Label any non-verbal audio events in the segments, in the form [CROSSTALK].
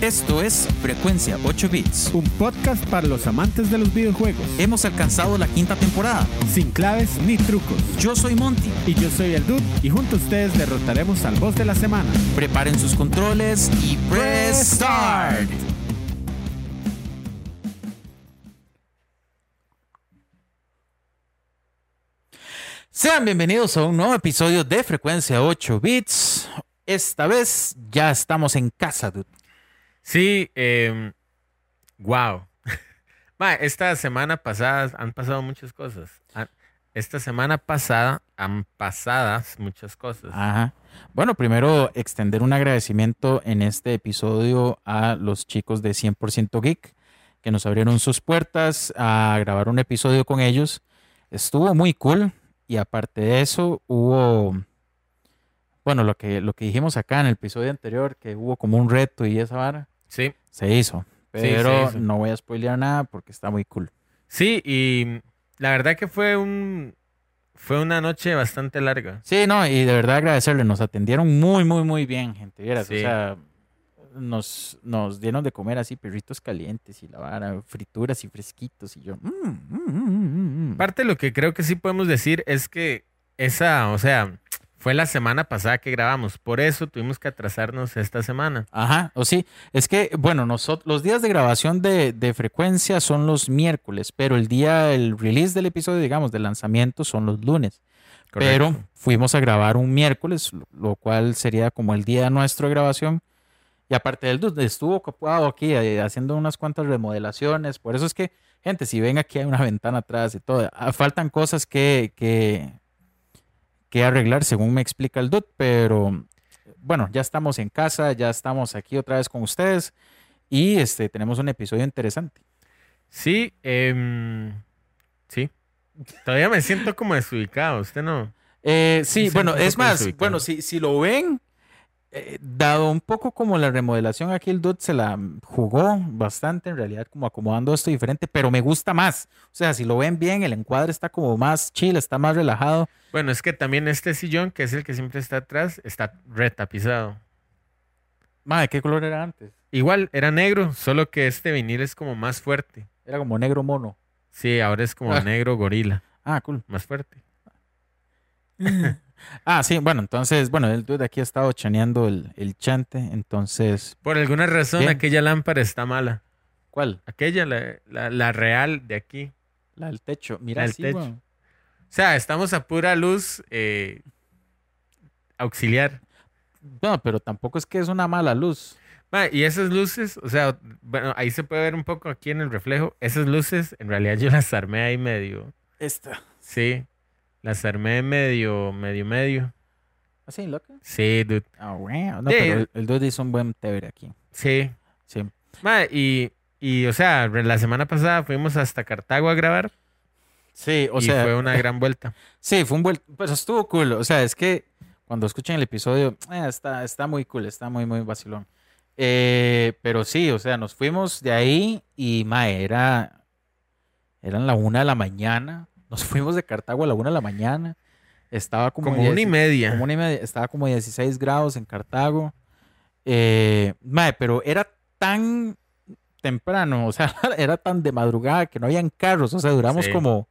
Esto es Frecuencia 8 Bits. Un podcast para los amantes de los videojuegos. Hemos alcanzado la quinta temporada. Sin claves ni trucos. Yo soy Monty. Y yo soy el Dude. Y junto a ustedes derrotaremos al boss de la semana. Preparen sus controles y press start. Sean bienvenidos a un nuevo episodio de Frecuencia 8 Bits. Esta vez ya estamos en casa, dude. Sí, eh, [LAUGHS] wow. esta semana pasada han pasado muchas cosas. Ah, Esta semana pasada han pasadas muchas cosas. Ajá. Bueno, primero extender un agradecimiento en este episodio a los chicos de 100% Geek que nos abrieron sus puertas a grabar un episodio con ellos. Estuvo muy cool y aparte de eso hubo, bueno, lo que, lo que dijimos acá en el episodio anterior, que hubo como un reto y esa vara, Sí, se hizo. Sí, se Pero hizo. no voy a spoilear nada porque está muy cool. sí, y la verdad que fue un fue una noche bastante larga. Sí, no, y de verdad agradecerle, nos atendieron muy, muy, muy bien, gente. vieras, Sí. O sea, nos, nos dieron de comer así perritos calientes y la vara, frituras y fresquitos y yo. mm, mm, mm. Parte de lo que creo que sí podemos decir es que esa, o sea, fue la semana pasada que grabamos, por eso tuvimos que atrasarnos esta semana. Ajá, o sí, es que, bueno, nosotros, los días de grabación de, de frecuencia son los miércoles, pero el día, el release del episodio, digamos, del lanzamiento son los lunes. Pero Correcto. fuimos a grabar un miércoles, lo- cual sería como el día nuestro de grabación. Y aparte del dude, estuvo ocupado aquí eh, haciendo unas cuantas remodelaciones. Por eso es que, gente, si ven aquí hay una ventana atrás y todo, ah, faltan cosas que, que, que arreglar, según me explica el dude. Pero bueno, ya estamos en casa, ya estamos aquí otra vez con ustedes. Y este, tenemos un episodio interesante. Sí, em, sí. Todavía me siento como desubicado, usted no. Eh, sí, bueno, es más, desubicado. bueno, si, si lo ven, eh, dado un poco como la remodelación, aquí el Dude se la jugó bastante, en realidad, como acomodando esto diferente, pero me gusta más. O sea, si lo ven bien, el encuadre está como más chill, está más relajado. Bueno, es que también este sillón, que es el que siempre está atrás, está retapizado. Madre, ¿qué color era antes? Igual, era negro, solo que este vinil es como más fuerte. Era como negro mono. Sí, ahora es como Ah. negro gorila, Ah, cool. más fuerte. [LAUGHS] Ah, sí, bueno, entonces, bueno, el Dude aquí ha estado chaneando el, el chante, entonces, Por alguna razón, aquella lámpara está mala. ¿cuál? Aquella, la, la- la real de aquí. La del techo. Mira, del sí, techo. O sea, estamos a pura luz eh, auxiliar. No, pero tampoco es que es una mala luz. Ma, y esas luces, o sea, bueno, ahí se puede ver un poco aquí en el reflejo. Esas luces, en realidad yo las armé ahí medio. Esta. Sí, las armé medio, medio, medio. ¿Así, loca? Sí, dude. Ah, bueno. No, Sí. pero el, el dude hizo un buen tebre aquí. Sí. Sí. Ma, y, y, o sea, la semana pasada fuimos hasta Cartago a grabar Sí, o y sea, fue una gran vuelta. [LAUGHS] sí, fue un buen, pues estuvo cool. O sea, es que cuando escuchen el episodio, eh, está, está muy cool, está muy, muy vacilón. Eh, pero sí, o sea, nos fuimos de ahí y, mae, era, eran la una de la mañana. Nos fuimos de Cartago a la una de la mañana. Estaba como, Como una y media. como una y media, estaba como 16 grados en Cartago. Eh, mae, pero era tan temprano, o sea, [LAUGHS] era tan de madrugada que no habían carros, o sea, duramos Sí. como,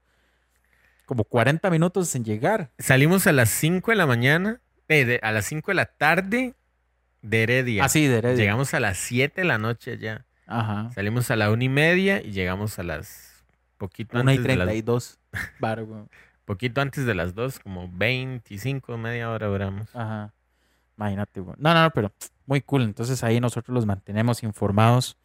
como 40 minutos en llegar. Salimos a las 5 de la mañana, eh, de- a las 5 de la tarde de Heredia. Así de Heredia. Llegamos a las 7 de la noche ya. Ajá. Salimos a la una y media y llegamos a las poquito Una y antes, de las, 32. Bar, güey. poquito antes de las 2, como 25, media hora duramos. Ajá. Imagínate, güey. No, no, no, pero muy cool. Entonces ahí nosotros los mantenemos informados.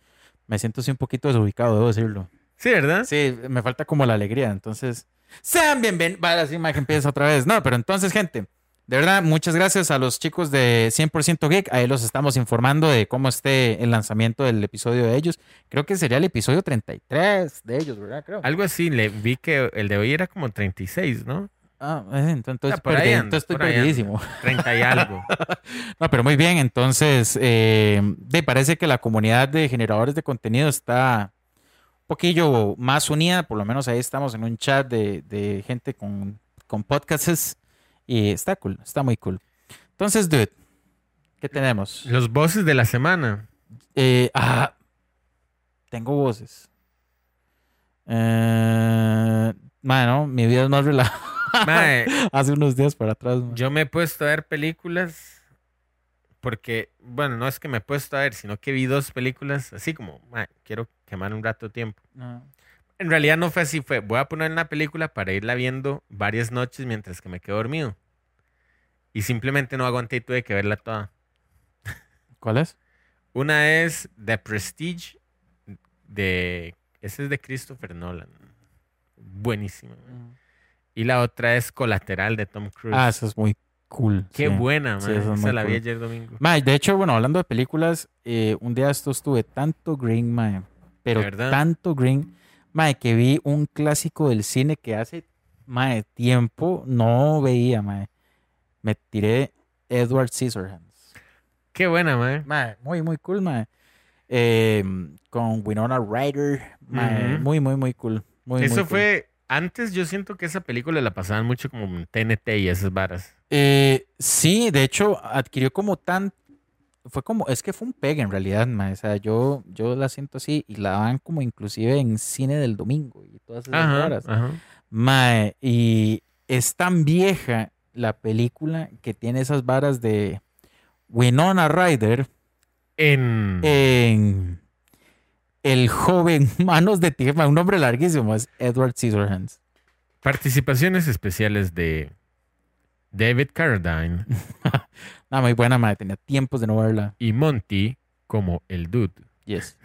Me siento así un poquito desubicado, debo decirlo. Sí, ¿verdad? Sí, me falta como la alegría. Entonces, sean bienvenidos. Vale, así que empieza otra vez. No, pero entonces, gente, de verdad, muchas gracias a los chicos de 100% Geek. Ahí los estamos informando de cómo esté el lanzamiento del episodio de ellos. Creo que sería el episodio 33 de ellos, ¿verdad? Creo. Algo así, le vi que el de hoy era como 36, ¿no? Ah, eh, entonces, Ah, por entonces estoy por perdidísimo. 30 y algo. [LAUGHS] No, pero muy bien. Entonces, eh, de, parece que la comunidad de generadores de contenido está un poquillo más unida. Por lo menos ahí estamos en un chat de, de gente con, con podcasts. Y está cool, está muy cool. Entonces, dude, ¿qué tenemos? Los bosses de la semana. Eh, ah, tengo voces. Eh, mae, no, mi vida es más relajada. [LAUGHS] Hace unos días para atrás. yo me he puesto a ver películas porque, bueno, no es que me he puesto a ver, sino que vi dos películas así como, quiero quemar un rato de tiempo. No. En realidad no fue así, fue, voy a poner una película para irla viendo varias noches mientras que me quedo dormido. Y simplemente no aguanté y tuve que verla toda. ¿Cuál es? Una es The Prestige de... Ese es de Christopher Nolan. Buenísimo. man. Y la otra es Colateral de Tom Cruise. Ah, esa es muy cool. Qué sí. buena, Sí, man. esa es Esa la vi ayer domingo. De hecho, bueno, hablando de películas, eh, un día esto estuve tanto green, mae, pero tanto green, mae, que vi un clásico del cine que hace, tiempo no veía, mae. Me tiré Edward Scissorhands. Qué buena, man. Mae, muy, muy cool, mae. Eh, con Winona Ryder, muy, muy, muy cool. Muy, muy Eso cool. fue... Antes yo siento que esa película la pasaban mucho como en TNT y esas varas. Eh, sí, de hecho, adquirió como tan. Fue como. Es que fue un pegue en realidad, mae. O sea, yo, yo la siento así y la dan como inclusive en cine del domingo y todas esas Ajá, ajá. Mae, y es tan vieja la película que tiene esas varas de Winona Ryder En... en El joven [LAUGHS] Manos de Tierra, un nombre larguísimo, es Edward Scissorhands. Participaciones especiales de David Carradine [LAUGHS] Nada, muy buena, mae. Tenía tiempos de no verla. y Monty como el dude. Yes.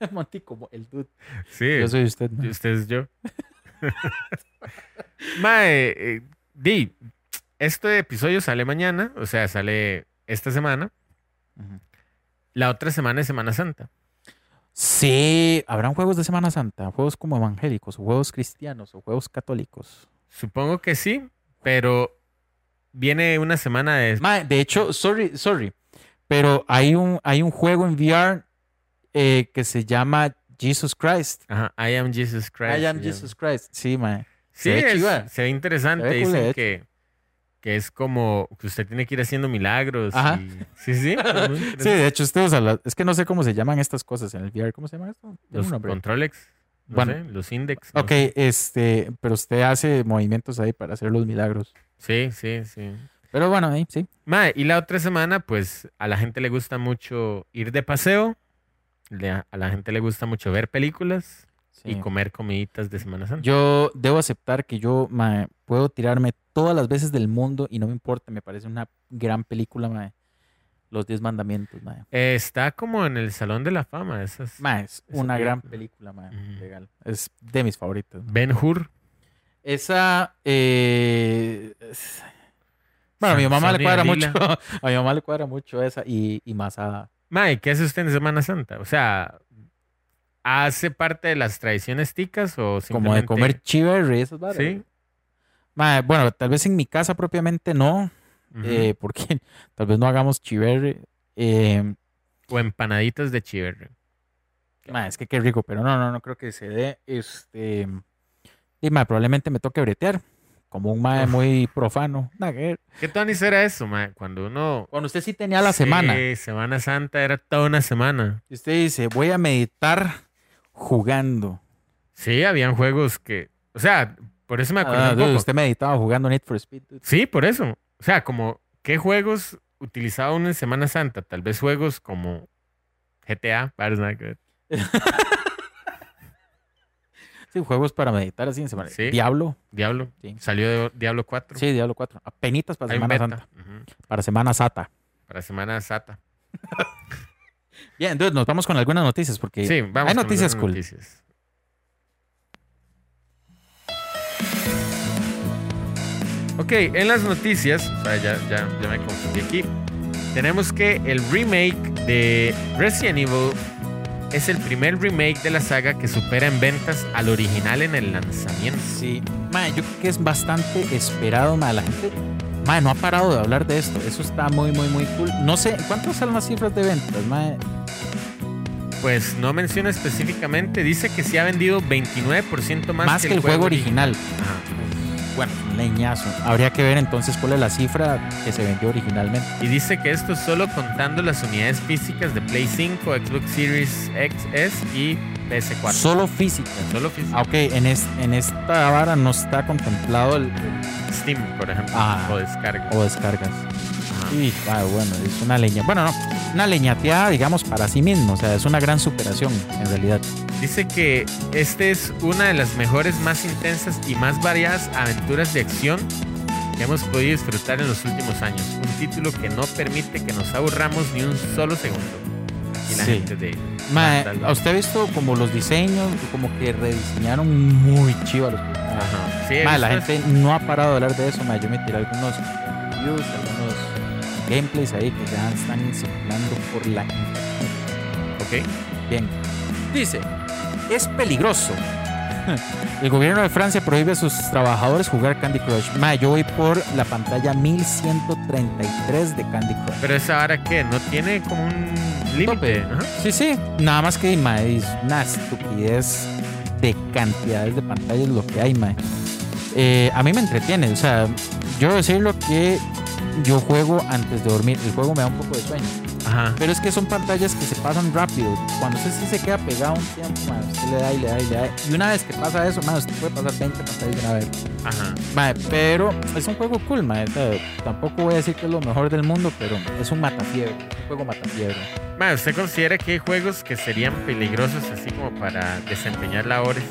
[LAUGHS] Monty como el dude. Sí, Yo soy usted. mae. usted es yo. Mae, eh, di, este episodio sale mañana, o sea, sale esta semana. La otra semana es Semana Santa. Sí, habrán juegos de Semana Santa, juegos como evangélicos, o juegos cristianos, o juegos católicos. Supongo que sí, pero viene una semana de... De hecho, sorry, sorry, pero hay un, hay un juego en VR eh, que se llama Jesus Christ. Ajá, I am Jesus Christ. I am. Jesus Christ. Sí, mae. Sí, Se ve es- se ve interesante. Se ve cool, de Dicen que, que es como que usted tiene que ir haciendo milagros. Ajá. y- Sí, sí. [LAUGHS] Sí, de hecho, usted usa la- es que no sé cómo se llaman estas cosas en el VR. ¿Cómo se llama esto? Los controlex. No Bueno. sé, los index. no Ok, sé. este, pero usted hace movimientos ahí para hacer los milagros. Sí, sí, sí. Pero bueno, ahí sí. Y la otra semana, pues a la gente le gusta mucho ir de paseo. a la gente le gusta mucho ver películas y comer comiditas de Semana Santa. Yo debo aceptar que yo mae, puedo tirarme todas las veces del mundo y no me importa, me parece una gran película, mae. Los Diez Mandamientos. Eh, está como en el Salón de la Fama. Esas. Es una gran película. Ujú. Legal. Es de mis favoritas. Ben Hur. Esa, eh, es- Bueno, a mi San- mamá le cuadra mucho. [LAUGHS] A mi mamá le cuadra mucho esa y, y Masada. Mae, ¿qué hace usted en Semana Santa? O sea, ¿hace parte de las tradiciones ticas o Como de comer chiverri y esas varas. Sí. Bueno, tal vez en mi casa propiamente no, eh, [LAUGHS] porque tal vez no hagamos chiverri. Eh, O empanaditas de chiverre. Ma, es que qué rico, pero no, no, no creo que se dé. Este. Y ma, probablemente me toque bretear. Como un mae muy profano. ¿Qué tonis era eso, mae? Cuando uno... Cuando usted sí tenía la semana. Sí, Semana Santa era toda una semana. Y usted dice, voy a meditar jugando. Sí, habían juegos que... O sea, por eso me acuerdo Ah, un poco. usted meditaba jugando Need for Speed. dude. Sí, por eso. O sea, como, ¿qué juegos utilizaba uno en Semana Santa? Tal vez juegos como GTA. [LAUGHS] Sí, juegos para meditar así en semana. Sí. Diablo. Diablo. Sí. Salió de Diablo 4. Sí, Diablo 4. Apenitas para Hay Semana. Santa. Para Semana Santa. Para Semana Santa. [LAUGHS] Bien, entonces nos vamos con algunas noticias porque Sí, vamos hay con noticias cool. noticias. Ok, en las noticias, o sea, ya, ya, ya me confundí aquí. Tenemos que el remake de Resident Evil es el primer remake de la saga que supera en ventas al original en el lanzamiento. Sí, mae, yo creo que es bastante esperado, mae. La gente, mae, no ha parado de hablar de esto. Eso está muy, muy, muy cool. No sé, ¿cuántas son las cifras de ventas, mae? Pues no menciona específicamente, dice que sí ha vendido 29% más, Más, que, el juego original. Ajá. Bueno, un leñazo. Habría que ver entonces cuál es la cifra que se vendió originalmente. Y dice que esto solo contando las unidades físicas de Play 5, Xbox Series XS y PS4. Solo física. Solo física. Ah, ok, en, es- en esta vara no está contemplado el, el- Steam, por ejemplo, Ah. o descarga. o descargas. Ah, bueno, es una leña. Bueno, no, una leñateada, digamos, para sí mismo. O sea, es una gran superación, en realidad. Dice que este es una de las mejores, más intensas y más variadas aventuras de acción que hemos podido disfrutar en los últimos años. Un título que no permite que nos aburramos ni un solo segundo. Y la Sí. gente de Vandal, ¿a usted ha visto como los diseños, como que rediseñaron muy chiva los? Ajá. Sí, la gente no ha parado de hablar de eso, mae. Yo me tiré algunos reviews, algunos gameplays ahí que ya están circulando por la internet. Ok. Bien. Dice, es peligroso. [LAUGHS] El gobierno de Francia prohíbe a sus trabajadores jugar Candy Crush. Mae, yo voy por la pantalla 1133 de Candy Crush. Pero esa hora que no tiene como un límite. Sí, sí. Nada más que, mae, es una estupidez de cantidades de pantallas lo que hay, mae. Eh, a mí me entretiene, o sea, yo decirlo que yo juego antes de dormir. El juego me da un poco de sueño. Ajá. Pero es que son pantallas que se pasan rápido. Cuando usted sí se queda pegado un tiempo, usted le da y le da y le da. Y una vez que pasa eso, mae, usted puede pasar 20 pantallas de una vez. Ajá. Mae, pero es un juego cool, sea, tampoco voy a decir que es lo mejor del mundo, pero es un matafiebre. Un juego matafiebre. Mae, ¿usted considera que hay juegos que serían peligrosos así como para desempeñar labores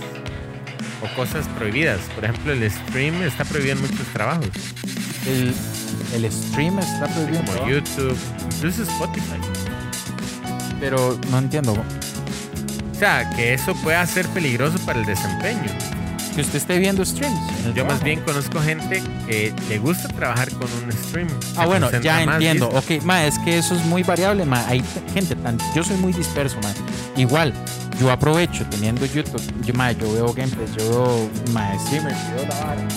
o cosas prohibidas? Por ejemplo, el stream está prohibido en muchos trabajos, El, el stream está prohibido. como. YouTube, incluso Spotify. Pero no entiendo. O sea, que eso pueda ser peligroso para el desempeño. Que usted esté viendo streams. Yo más trabajo. bien conozco gente que le gusta trabajar con un stream. Ah, bueno, ya más, entiendo. ¿viste? Ok, ma, es que eso es muy variable, ma. Hay gente tan. Yo soy muy disperso, ma. Igual, yo aprovecho teniendo YouTube. Yo, ma, yo veo gameplays, yo veo ma, streamers, yo veo la vara.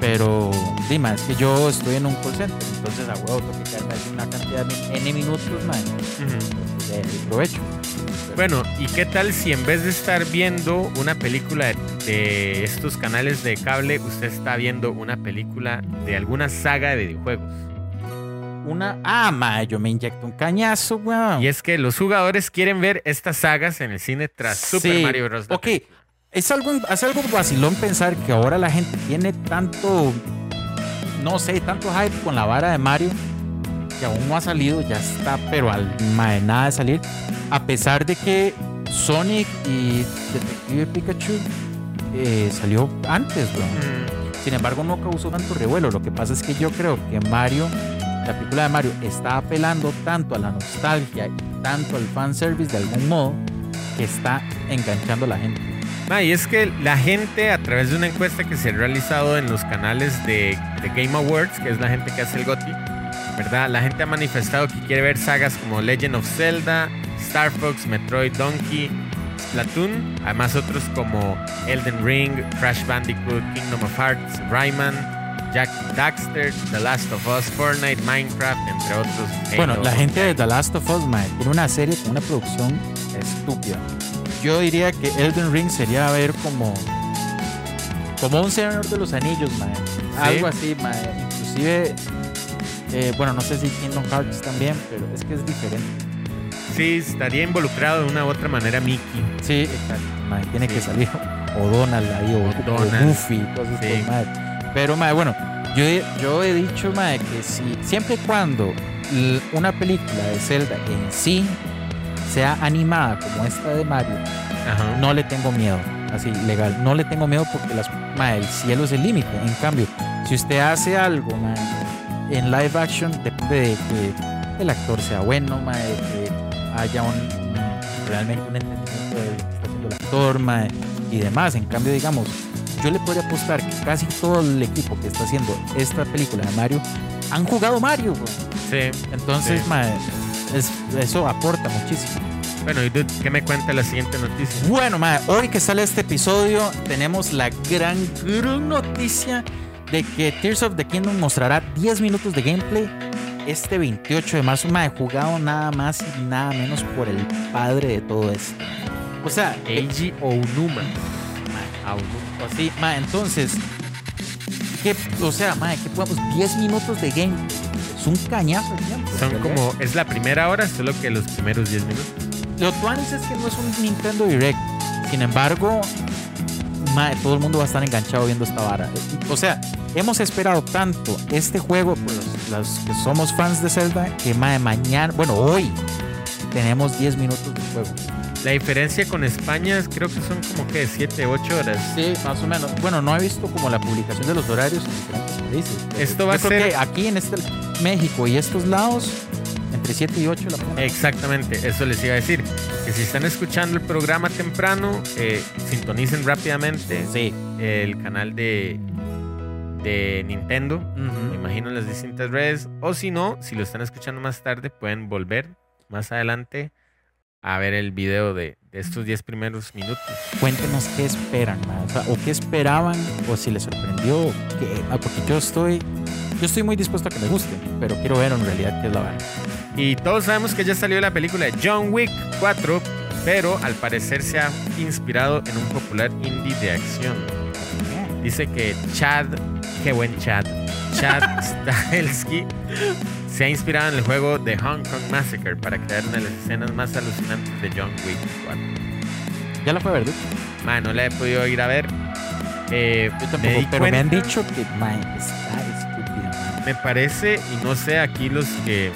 Pero, dime, es que yo estoy en un call center. Entonces, a huevo, tengo que quedarme ahí una cantidad de N minutos, ma. Eh, aprovecho. Bueno, ¿y qué tal si en vez de estar viendo una película de, de estos canales de cable, usted está viendo una película de alguna saga de videojuegos? Una. Ah, ma, yo me inyecto un cañazo, weón. Y es que los jugadores quieren ver estas sagas en el cine tras Super Mario Bros. Ok, es algo, es algo vacilón pensar que ahora la gente tiene tanto, no sé, tanto hype con la vara de Mario que aún no ha salido, ya está, pero al de nada de salir. A pesar de que Sonic y Detective Pikachu eh, salió antes, weón. Mm, Sin embargo, no causó tanto revuelo. Lo que pasa es que yo creo que Mario, la película de Mario, está apelando tanto a la nostalgia y tanto al fanservice de algún modo que está enganchando a la gente. Ma, y es que la gente, a través de una encuesta que se ha realizado en los canales de, de Game Awards, que es la gente que hace el GOTY, ¿verdad? La gente ha manifestado que quiere ver sagas como Legend of Zelda, Star Fox, Metroid Donkey, Splatoon, además otros como Elden Ring, Crash Bandicoot, Kingdom of Hearts, Rayman, Jack Daxter, The Last of Us, Fortnite, Minecraft, entre otros. Bueno, Halo. la gente de The Last of Us, mae, tiene una serie con una producción estúpida. Yo diría que Elden Ring sería ver como como un Señor de los Anillos, mae. Algo así, mae. Inclusive, eh, bueno, no sé si Kingdom Hearts también, pero es que es diferente. Sí, estaría involucrado de una u otra manera Mickey. Sí, exacto. mae, tiene Sí. que salir o Donald ahí o, O o Donald. Goofy, cosas Sí. mae. Pero, mae, bueno, yo, he- yo he dicho, mae, que si siempre y cuando una película de Zelda en sí sea animada como esta de Mario, Ajá. no le tengo miedo. Así, legal. No le tengo miedo porque las, mae, el cielo es el límite. En cambio, si usted hace algo, mae, en live action, depende de que el actor sea bueno, mae, que haya un, realmente un entendimiento de lo que está haciendo el actor, mae, y demás. En cambio, digamos, yo le podría apostar que casi todo el equipo que está haciendo esta película de Mario han jugado Mario, güey. Sí. Entonces, Sí. es- eso aporta muchísimo. Bueno, ¿y dude, qué me cuenta la siguiente noticia? Bueno, mae, hoy que sale este episodio, tenemos la gran, gran noticia de que Tears of the Kingdom mostrará 10 minutos de gameplay este 28 de marzo. Mae, jugado nada más y nada menos por el padre de todo esto. O sea, Eiji Onuma. Así, ma, entonces, que, o sea, mae, que podemos 10 minutos de game. Es un cañazo de tiempo. Son ¿verdad? como, es la primera hora, solo que los primeros 10 minutos. Lo tuanis es que no es un Nintendo Direct. Sin embargo, mae, todo el mundo va a estar enganchado viendo esta vara. O sea, hemos esperado tanto este juego por los, los que somos fans de Zelda que mae, mañana, bueno, hoy tenemos 10 minutos de juego. La diferencia con España es, creo que son como que 7, 8 horas. Sí, más o menos. Bueno, no he visto como la publicación de los horarios en diferentes países. Esto va a ser- que aquí en este México y estos lados, entre 7 y 8 la ponen. Exactamente, eso les iba a decir. Que si están escuchando el programa temprano, eh, sintonicen rápidamente Sí. el canal de, de Nintendo. Me imagino en las distintas redes. O si no, si lo están escuchando más tarde, pueden volver más adelante a ver el video de, de estos 10 primeros minutos. Cuéntenos qué esperan, ma, o, sea, o qué esperaban, o si les sorprendió, o qué- ah, porque yo estoy, yo estoy muy dispuesto a que me guste, pero quiero ver en realidad qué es la vara. Y todos sabemos que ya salió la película de John Wick 4, pero al parecer se ha inspirado en un popular indie de acción. Dice que Chad, qué buen Chad, Chad [LAUGHS] Stahelski se ha inspirado en el juego de Hong Kong Massacre para crear una de las escenas más alucinantes de John Wick 4. Ya la fue a ver? Man, no la he podido ir a ver. Eh, Yo me, tampoco, pero me han dicho que, ma, está estúpida, me parece, y no sé, aquí los que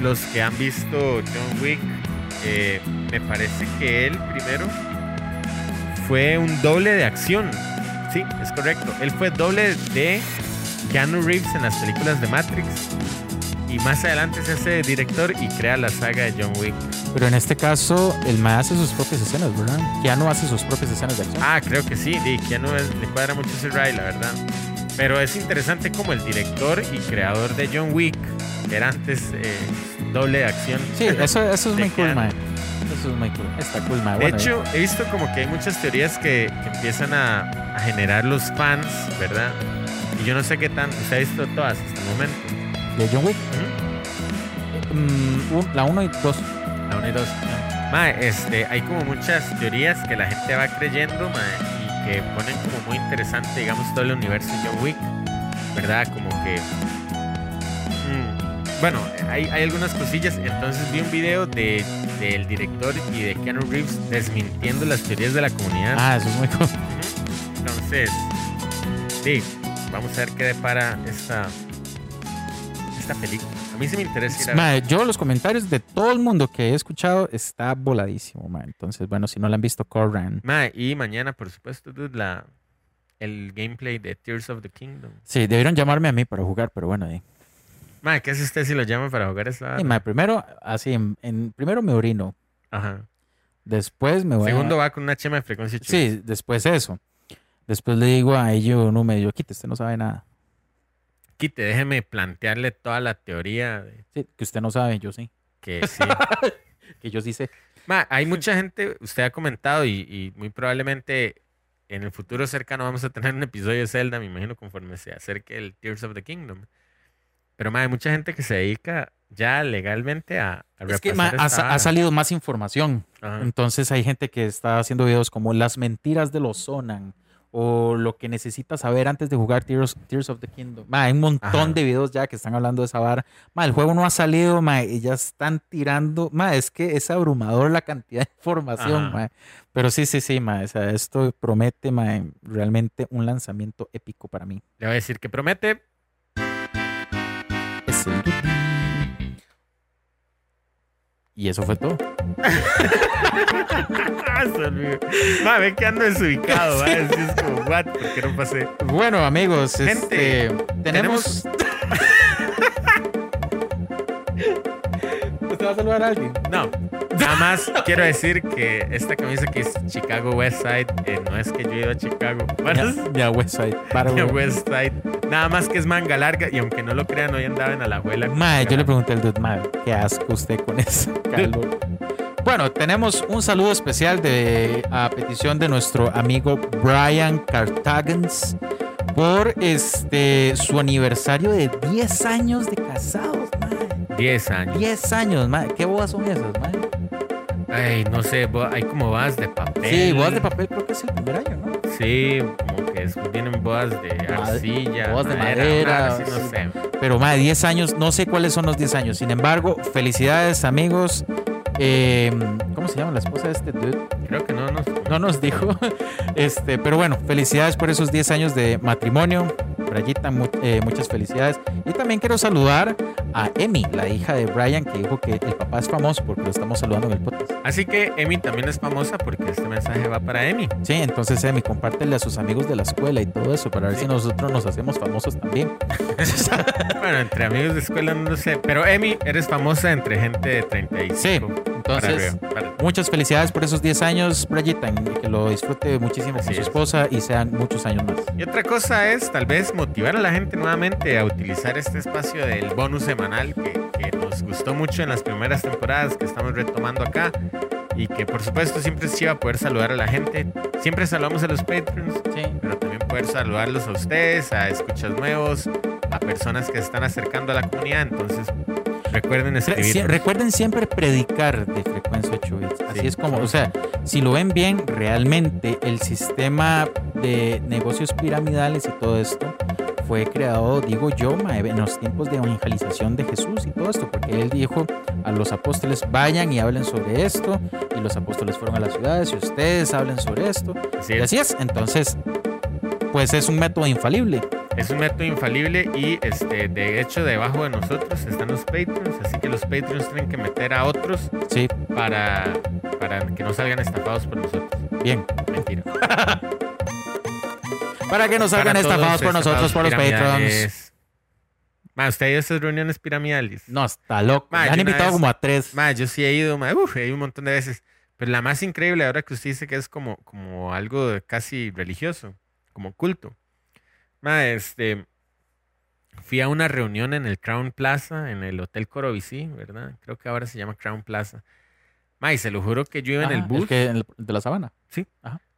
los que han visto John Wick, eh, me parece que él primero fue un doble de acción. Sí, es correcto. Él fue doble de Keanu Reeves en las películas de Matrix. Y más adelante se hace director y crea la saga de John Wick. Pero en este caso, el ma hace sus propias escenas, ¿verdad? No hace sus propias escenas de acción. Ah, creo que sí, Keanu es- le cuadra mucho ese ride, la verdad. Pero es interesante como el director y creador de John Wick era antes eh, doble de acción. Sí, eso, eso es [LAUGHS] muy cool, Keanu. ma. Eso es muy cool. Está cool, ma. De hecho, he visto como que hay muchas teorías que, que empiezan a, a generar los fans, ¿verdad? Y yo no sé qué tan. Usted ha visto todas hasta el momento. de John Wick, mm, la 1 y 2. La 1 y 2. Mae, este, hay como muchas teorías que la gente va creyendo, mae, y que ponen como muy interesante, digamos, todo el universo de John Wick, ¿verdad? Como que. mm, bueno, hay, hay algunas cosillas. Entonces vi un video de, del director y de Keanu Reeves desmintiendo las teorías de la comunidad. Ah, eso es muy [LAUGHS] cool. Entonces, sí, vamos a ver qué depara esta, esta película. A mí sí me interesa ir a ver. Ma, yo los comentarios de todo el mundo que he escuchado está voladísimo, ma. Entonces, bueno, si no la han visto, corran. Mae, y mañana, por supuesto, dude, la, el gameplay de Tears of the Kingdom. Sí, debieron llamarme a mí para jugar, pero bueno, eh. ¿qué hace usted si lo llama para jugar esta? Sí, ma, primero, así, en, en- primero me orino, Ajá. después me voy a- Segundo va con una chema de frecuencia 8. Sí, después eso. Después le digo a ellos, no me yo quite, usted no sabe nada. Quite, déjeme plantearle toda la teoría de Sí, que usted no sabe, yo sí. que [LAUGHS] sí. Que yo sí sé. Ma, hay mucha gente, usted ha comentado y, y muy probablemente en el futuro cercano vamos a tener un episodio de Zelda, me imagino, conforme se acerque el Tears of the Kingdom. Pero ma, hay mucha gente que se dedica ya legalmente a, a Es que ma, ha, salido más información. Ajá. Entonces hay gente que está haciendo videos como las mentiras de los Sonan o lo que necesitas saber antes de jugar Tears, Tears of the Kingdom. Ma, hay un montón Ajá. de videos ya que están hablando de esa vara. Ma, el juego no ha salido, ma, y ya están tirando. Ma, es que es abrumador la cantidad de información, ma. Pero sí, sí, sí, ma, o sea, esto promete ma, realmente un lanzamiento épico para mí. Le voy a decir que promete. Es el Y eso fue todo. [LAUGHS] Ma, ve que ando desubicado, ma. Es, como, what? ¿Por qué no pasé? Bueno, amigos, Gente, este, tenemos. [LAUGHS] ¿Usted va a saludar a alguien? No. Nada más quiero decir que esta camisa que es Chicago West Side, eh, no es que yo he ido a Chicago. Bueno, es Ya, ya, Westside. Para, [LAUGHS] de West Side. Nada más que es manga larga y aunque no lo crean, hoy andaba en Alajuela. Mae, yo le pregunté al dude, mae, qué asco usted con ese [LAUGHS] calor. Bueno, tenemos un saludo especial de a petición de nuestro amigo Brian Cartagans por este su aniversario de 10 años de casados, mae. Larga. 10 años. 10 años, mae. ¿Qué bodas son esas, mae? Ay, no sé, hay como bodas de papel. Sí, bodas de papel creo que es el primer año, ¿no? Sí, como que después vienen bodas de arcilla, bodas de madera, madera, no sé. Pero más de 10 años, no sé cuáles son los 10 años. Sin embargo, felicidades amigos. Eh, ¿Cómo se llama la esposa de este dude? Creo que no nos... No nos dijo. [LAUGHS] Este, pero bueno, felicidades por esos 10 años de matrimonio. Brayita, mu- eh, muchas felicidades. Y también quiero saludar a Emi, la hija de Brian, que dijo que el papá es famoso porque lo estamos saludando en el podcast. Así que Emi también es famosa porque este mensaje va para Emi. Sí, entonces Emi, compártele a sus amigos de la escuela y todo eso para ver si nosotros nos hacemos famosos también. [LAUGHS] Bueno, entre amigos de escuela no lo sé, pero Emi, eres famosa entre gente de 35. Sí, entonces muchas felicidades por esos 10 años, Brayita, y que lo disfrute muchísimo Así con su es. esposa y sean muchos años más. Y otra cosa es tal vez motivar a la gente nuevamente a utilizar este espacio del bonus semanal que, que nos gustó mucho en las primeras temporadas que estamos retomando acá y que por supuesto siempre es chiva poder saludar a la gente. Siempre saludamos a los Patreons, Sí. pero también poder saludarlos a ustedes, a escuchas nuevos, a personas que se están acercando a la comunidad. Entonces recuerden sie- escribir. recuerden siempre predicar de frecuencia 8 bits. Así Sí. es como, o sea, si lo ven bien, realmente el sistema de negocios piramidales y todo esto fue creado, digo yo, en los tiempos de evangelización de Jesús y todo esto, porque él dijo a los apóstoles, vayan y hablen sobre esto, y los apóstoles fueron a las ciudades y ustedes hablen sobre esto. Así es. así es, entonces, pues es un método infalible. Es un método infalible y este, de hecho debajo de nosotros están los Patreons, así que los Patreons tienen que meter a otros Sí, para, para que no salgan estafados por nosotros. bien. Mentira. [LAUGHS] Para que nos salgan estafados por nosotros, por los Patreons. Ma, ¿usted ha ido a esas reuniones piramidales? No, está loco. Ma, Me yo han invitado vez- como a tres. Ma, yo sí he ido, ma, uf, he ido un montón de veces. Pero la más increíble ahora que usted dice que es como, como algo casi religioso, como culto. Ma, este, fui a una reunión en el Crown Plaza, en el Hotel Corobicí, ¿verdad? Creo que ahora se llama Crown Plaza. Ma, y se lo juro que yo iba en el Ajá, bus. que el de la sabana.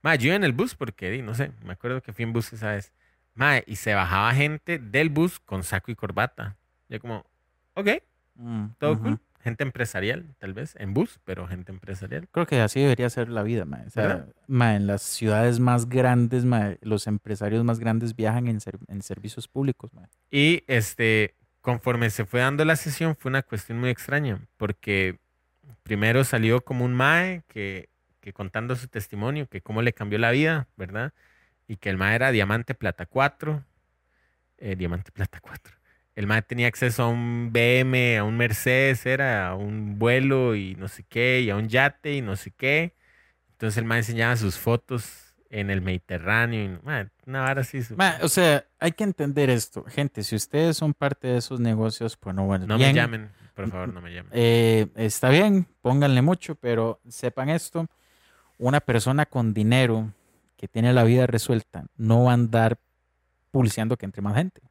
Ma, yo iba en el bus porque, no sé, me acuerdo que fui en bus esa vez. Ma, y se bajaba gente del bus con saco y corbata. Yo como, ok, todo Ujú. cool. Gente empresarial, tal vez, en bus, pero gente empresarial. Creo que así debería ser la vida, ma. O sea, en las ciudades más grandes, ma, los empresarios más grandes viajan en, ser- en servicios públicos, ma. Y este, conforme se fue dando la sesión, fue una cuestión muy extraña, porque primero salió como un mae que, que contando su testimonio, que cómo le cambió la vida, ¿verdad? Y que el mae era diamante plata 4, eh, diamante plata 4. El mae tenía acceso a un BM, a un Mercedes, era a un vuelo y no sé qué, y a un yate y no sé qué. Entonces el mae enseñaba sus fotos en el Mediterráneo y mae, una vara así. o sea, hay que entender esto. Gente, si ustedes son parte de esos negocios, pues no, bueno, No bien, me llamen, por favor, no me llamen. eh, está bien, pónganle mucho, pero sepan esto, una persona con dinero que tiene la vida resuelta no va a andar pulseando que entre más gente.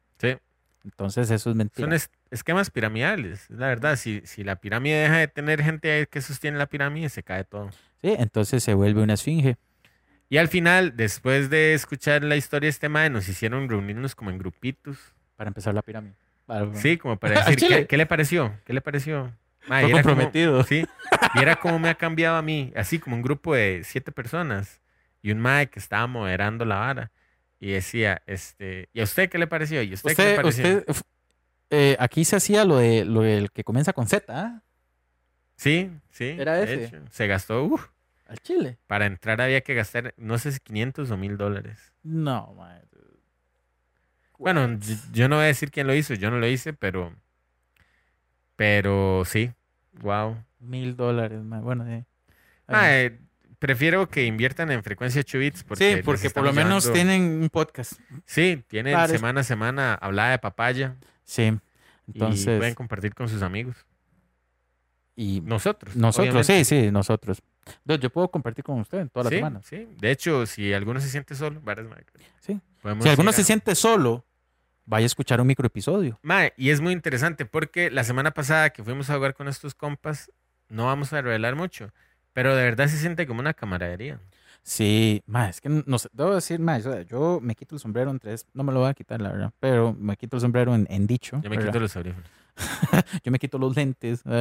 Entonces eso es mentira. Son es- esquemas piramidales, es la verdad. Si, si la pirámide deja de tener gente que sostiene la pirámide, se cae todo. Sí, entonces se vuelve una esfinge. Y al final, después de escuchar la historia de este mae, nos hicieron reunirnos como en grupitos. para empezar la pirámide. Para- Sí, como para ¿Al [LAUGHS] decir? ¿qué, qué le pareció? ¿Qué le pareció? Mae, Fue era como- comprometido. sí, y era como me ha cambiado a mí, así como un grupo de siete personas y un mae que estaba moderando la vara. Y decía, este, ¿y a usted qué le pareció? ¿Y a usted, qué le Usted, pareció? usted, eh, aquí se hacía lo de lo del que comienza con Z, ¿ah? Sí, sí. Era ese. hecho. Se gastó, uf, Al Chile. para entrar había que gastar, no sé si 500 o 1000 dólares. No, man. Bueno, y- yo no voy a decir quién lo hizo, yo no lo hice, pero, pero sí, wow. Mil dólares, man. Bueno, sí. Ah, eh, prefiero que inviertan en frecuencia 8 bits porque sí, porque por lo menos llevando- tienen un podcast. Sí, tienen semana a semana hablada de papaya Sí. y pueden Entonces, compartir con sus amigos. y, Nosotros. nosotros, obviamente. sí, sí, nosotros. Entonces, yo puedo compartir con usted toda la sí, semana. sí. De hecho, si alguno se siente solo, Sí. Si alguno se siente solo, vaya a escuchar un microepisodio. Mae, y es muy interesante porque la semana pasada que fuimos a jugar con estos compas, no vamos a revelar mucho, pero de verdad se siente como una camaradería. Sí, más es que no sé, debo decir más, yo me quito el sombrero en tres, no me lo voy a quitar, la verdad, pero me quito el sombrero en, en dicho. Yo me ¿verdad? quito los audífonos. [LAUGHS] yo me quito los lentes. [LAUGHS]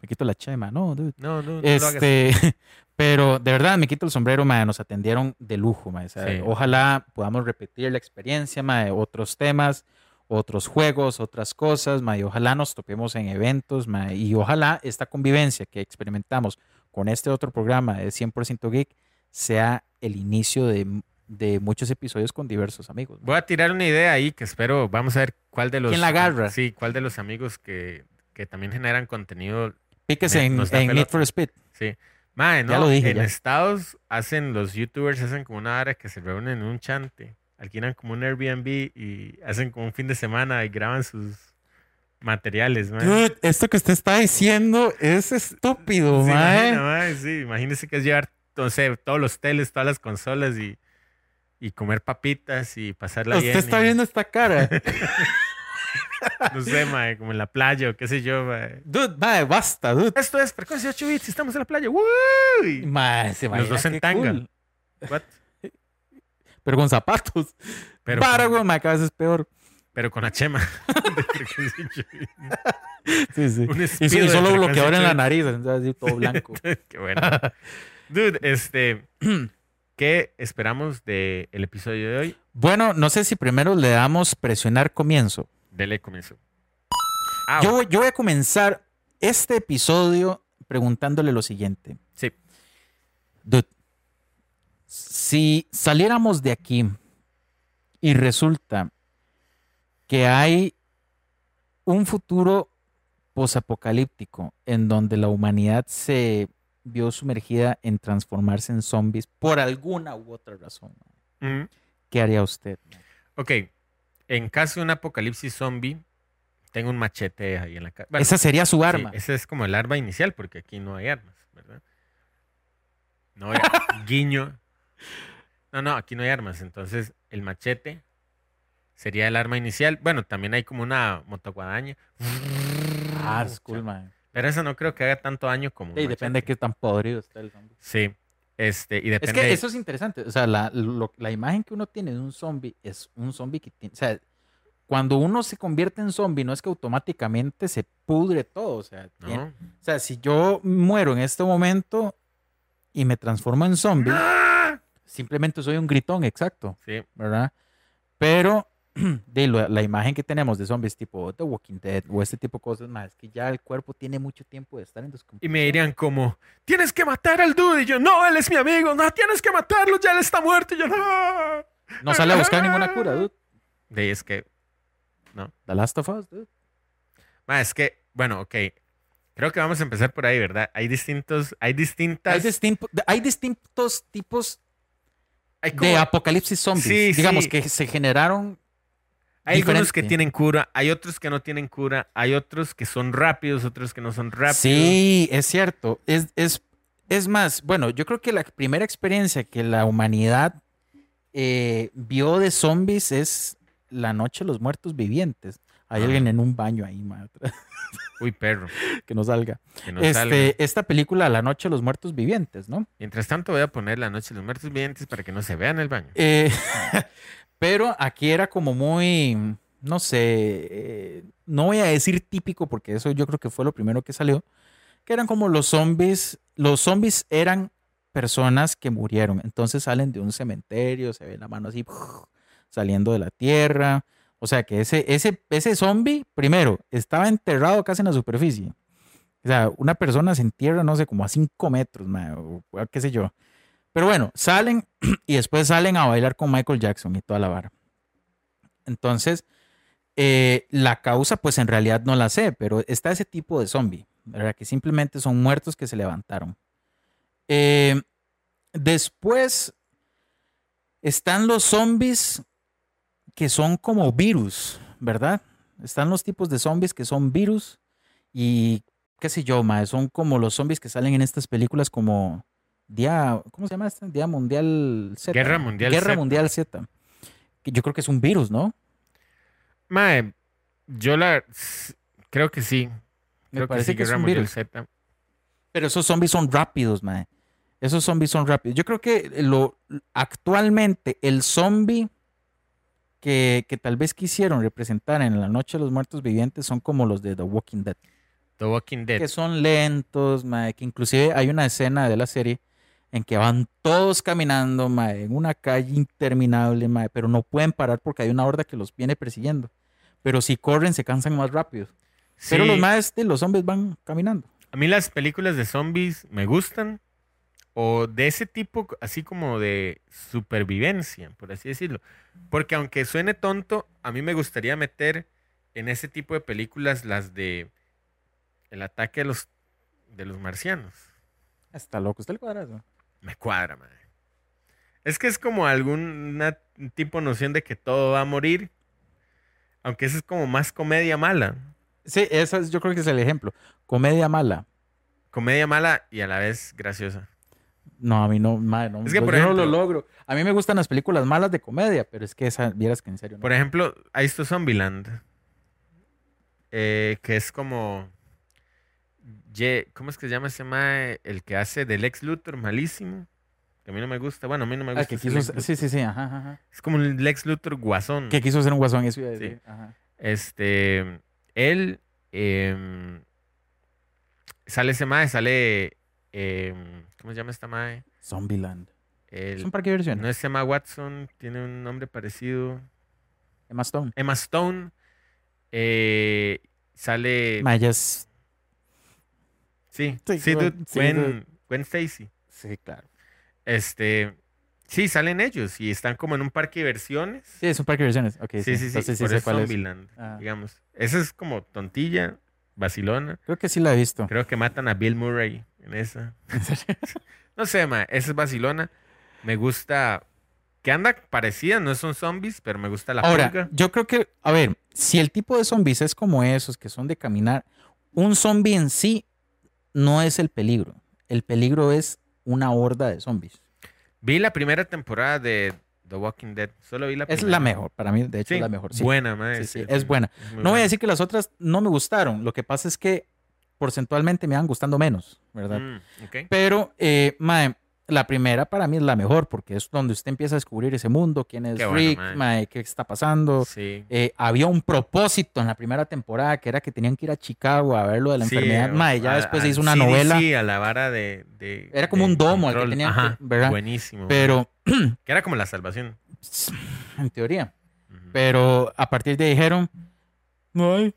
Me quito la chema, no, dude. No, no, no lo hagas. Este, [LAUGHS] pero de verdad me quito el sombrero, mae, nos atendieron de lujo, mae. O sea, Sí. Ojalá podamos repetir la experiencia, mae, otros temas, otros juegos, otras cosas, mae. y Ojalá nos topemos en eventos, mae, y ojalá esta convivencia que experimentamos con este otro programa de 100% Geek sea el inicio de, de muchos episodios con diversos amigos. Voy a tirar una idea ahí que espero, vamos a ver cuál de los... ¿Quién la agarra? Sí, cuál de los amigos que, que también generan contenido Píquese Me- en, Need for Speed. Sí. No, Ya lo dije, en ya. Estados hacen, los youtubers hacen como una hora que se reúnen en un chante, alquilan como un Airbnb y hacen como un fin de semana y graban sus materiales, mae. Dude, esto que usted está diciendo es estúpido, ¿Se mae. imagina, mae? Sí, imagínese que es llevar, no sé, todos los teles, todas las consolas y, y comer papitas y pasarla Usted bien. está y- viendo esta cara. [LAUGHS] No sé, mae, como en la playa o qué sé yo, mae. Dude, mae, basta, dude. Esto es frecuencia 8 bits, estamos en la playa. Mae, se Los dos en tanga. What? Pero con zapatos. Pero, Para, con, güey, mae, cada vez es peor. pero con la chema. [LAUGHS] de frecuencia 8 bits. Sí, sí. Un Y, y de solo bloqueador en 8 la nariz, entonces así todo blanco. [LAUGHS] Qué bueno. Dude, este. [CLEARS THROAT] ¿Qué esperamos del episodio de hoy? bueno, no sé si primero le damos presionar comienzo. Dele comienzo. Ah, Yo, yo voy a comenzar este episodio preguntándole lo siguiente. Sí. Dude, si saliéramos de aquí y resulta que hay un futuro posapocalíptico en donde la humanidad se vio sumergida en transformarse en zombies por alguna u otra razón, mm, ¿qué haría usted? ok. En caso de un apocalipsis zombie, tengo un machete ahí en la casa. Esa sería su arma. ese es como el arma inicial, porque aquí no hay armas, ¿verdad? No hay [LAUGHS] guiño. No, no, aquí no hay armas. Entonces, el machete sería el arma inicial. Bueno, también hay como una motoguadaña. Ah, es cool, man. Pero esa no creo que haga tanto daño como. Ey, depende de qué tan podrido está el zombie. Sí. Este, y Es depende. que eso es interesante. O sea, la, lo- la imagen que uno tiene de un zombie es un zombie que tiene. O sea, cuando uno se convierte en zombie, no es que automáticamente se pudre todo. O sea, tiene- ¿no? o sea si yo muero en este momento y me transformo en zombie, simplemente soy un gritón, exacto, Sí. ¿verdad? Pero [CLEARS THROAT] de lo- la imagen que tenemos de zombies tipo The Walking Dead o este tipo de cosas más, es que ya el cuerpo tiene mucho tiempo de estar en Y descomposición. me dirían como, tienes que matar al dude. Y yo, no, él es mi amigo. No, tienes que matarlo. Ya él está muerto. Y yo, no. No sale a buscar ninguna cura, dude. De es que, The Last of Us, dude. ma, es que, bueno, ok. Creo que vamos a empezar por ahí, ¿verdad? Hay distintos, hay distintas. Hay, distin- hay distintos tipos de apocalipsis zombies. Sí, digamos sí. que se generaron. hay algunos que diferente. tienen cura, hay otros que no tienen cura, hay otros que son rápidos, otros que no son rápidos. Sí, es cierto. Es, es, es más, bueno, yo creo que la primera experiencia que la humanidad eh, vio de zombies es la noche de los muertos vivientes. Hay Ah. alguien en un baño ahí, madre, Uy, perro. [LAUGHS] que no salga. Que no este, salga. esta película, La Noche de los Muertos Vivientes, ¿no? Mientras tanto, voy a poner la noche de los muertos vivientes para que no se vean en el baño. Eh, [LAUGHS] pero aquí era como muy, no sé, eh, no voy a decir típico porque eso yo creo que fue lo primero que salió, que eran como los zombies, los zombies eran personas que murieron, entonces salen de un cementerio, se ve la mano así [LAUGHS] saliendo de la tierra, o sea que ese, ese, ese zombie, primero, estaba enterrado casi en la superficie. O sea, una persona se entierra, no sé, como a 5 metros, qué sé yo. Pero bueno, salen [CLEARS THROAT] y después salen a bailar con Michael Jackson y toda la vara. Entonces, eh, la causa, pues en realidad no la sé, pero está ese tipo de zombie. Que simplemente son muertos que se levantaron. Eh, después están los zombies que son como virus, ¿verdad? Están los tipos de zombies que son virus y qué sé yo, mae, son como los zombies que salen en estas películas como Día, ¿cómo se llama este? Día Mundial Z. Guerra Mundial Guerra Z. Mundial Z. Que yo creo que es un virus, ¿no? Mae, yo la creo que sí. Me Creo que parece sí, que es Guerra un Mundial virus. Z. Pero esos zombies son rápidos, mae. Esos zombies son rápidos. Yo creo que lo actualmente el zombie que, que tal vez quisieron representar en la Noche de los Muertos Vivientes son como los de The Walking Dead. The Walking Dead. que son lentos, mae, que inclusive hay una escena de la serie en que van todos caminando, mae, en una calle interminable, mae, pero no pueden parar porque hay una horda que los viene persiguiendo. Pero si corren se cansan más rápido. Pero Sí, los maes de los zombies van caminando. A mí las películas de zombies me gustan. O de ese tipo, así como de supervivencia, por así decirlo. Porque aunque suene tonto, a mí me gustaría meter en ese tipo de películas las de el ataque de los, de los marcianos. Está loco, ¿usted le cuadra eso? Me cuadra, madre. Es que es como alguna tipo de noción de que todo va a morir. Aunque eso es como más comedia mala. Sí, esa es- yo creo que es el ejemplo. Comedia mala. Comedia mala y a la vez graciosa. No, a mí no, mae, no, Es que, yo por no lo ejemplo- logro. A mí me gustan las películas malas de comedia, pero es que esa, vieras que en serio. no. Por ejemplo, hay esto Zombieland. eh, que es como. Ye- ¿Cómo es que se llama ese mae? El que hace del ex Luthor malísimo. Que a mí no me gusta. Bueno, a mí no me Ah, gusta. que quiso, ser- Luthor. sí, sí, sí, ajá, ajá. Es como el Lex Luthor guasón. Que quiso ser un guasón, eso iba a Sí. decir. Ajá. Este. Él. em, sale ese mae, sale. em, ¿Cómo se llama esta mae? Zombieland. El- Es un parque de diversiones. no es Emma Watson, tiene un nombre parecido. Emma Stone. Emma Stone. eh, sale. Es- Sí, Sí, sí, Gwen- dude, sí, Gwen, dude. Gwen Stacy. Sí, claro. Este. Sí, salen ellos y están como en un parque de diversiones. Sí, es un parque de diversiones. Ok, Sí, sí, sí. Entonces sí por sé cuál es. Zombieland, Ah. digamos. Esa es como tontilla, vacilona. Creo que sí la he visto. Creo que matan a Bill Murray en esa. [LAUGHS] No sé, ma, esa es vacilona. Me gusta. Que anda parecida, no son zombies, pero me gusta la Ahora, pulga. yo creo que, a ver, si el tipo de zombies es como esos, que son de caminar, un zombie en sí no es el peligro. El peligro es una horda de zombies. Vi la primera temporada de The Walking Dead. Solo vi la Es primera. la mejor, para mí, de hecho, Sí, es la mejor. Sí. buena, ma, Sí, es buena. muy No voy a decir que las otras no me gustaron. Lo que pasa es que porcentualmente me van gustando menos, ¿verdad? Mm, ok. Pero, eh, mae, la primera para mí es la mejor porque es donde usted empieza a descubrir ese mundo, quién es Qué bueno, Rick, mae. mae, qué está pasando. Sí. Eh, había un propósito en la primera temporada que era que tenían que ir a Chicago a ver lo de la Sí, enfermedad. Mae, ya a- después se hizo una novela, a la vara de. de- Era como de un domo al que tenían que- ¿verdad? Buenísimo. pero [CLEARS THROAT] Que era como la salvación. en teoría. Pero a partir de ahí dijeron, no hay.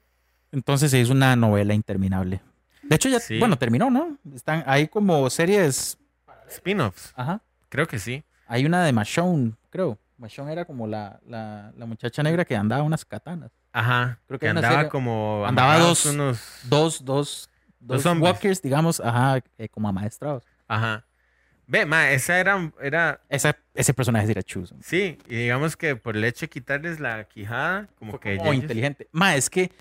Entonces se hizo una novela interminable. De hecho, ya, Sí. bueno, terminó, ¿no? Están, hay como series, Spin-offs. ajá. Creo que sí. Hay una de Michonne, creo. Michonne era como la, la, la muchacha negra que andaba unas katanas. Ajá. Creo que que andaba serie- como. andaba dos- Unos... Dos, dos, dos walkers, digamos, ajá, eh, como amaestrados. Ajá. Ve, ma, esa era, era. Esa, ese personaje era chuzo. Sí, y digamos que por el hecho de quitarles la quijada, como Fue que. como ellos- inteligente. Ma, es que,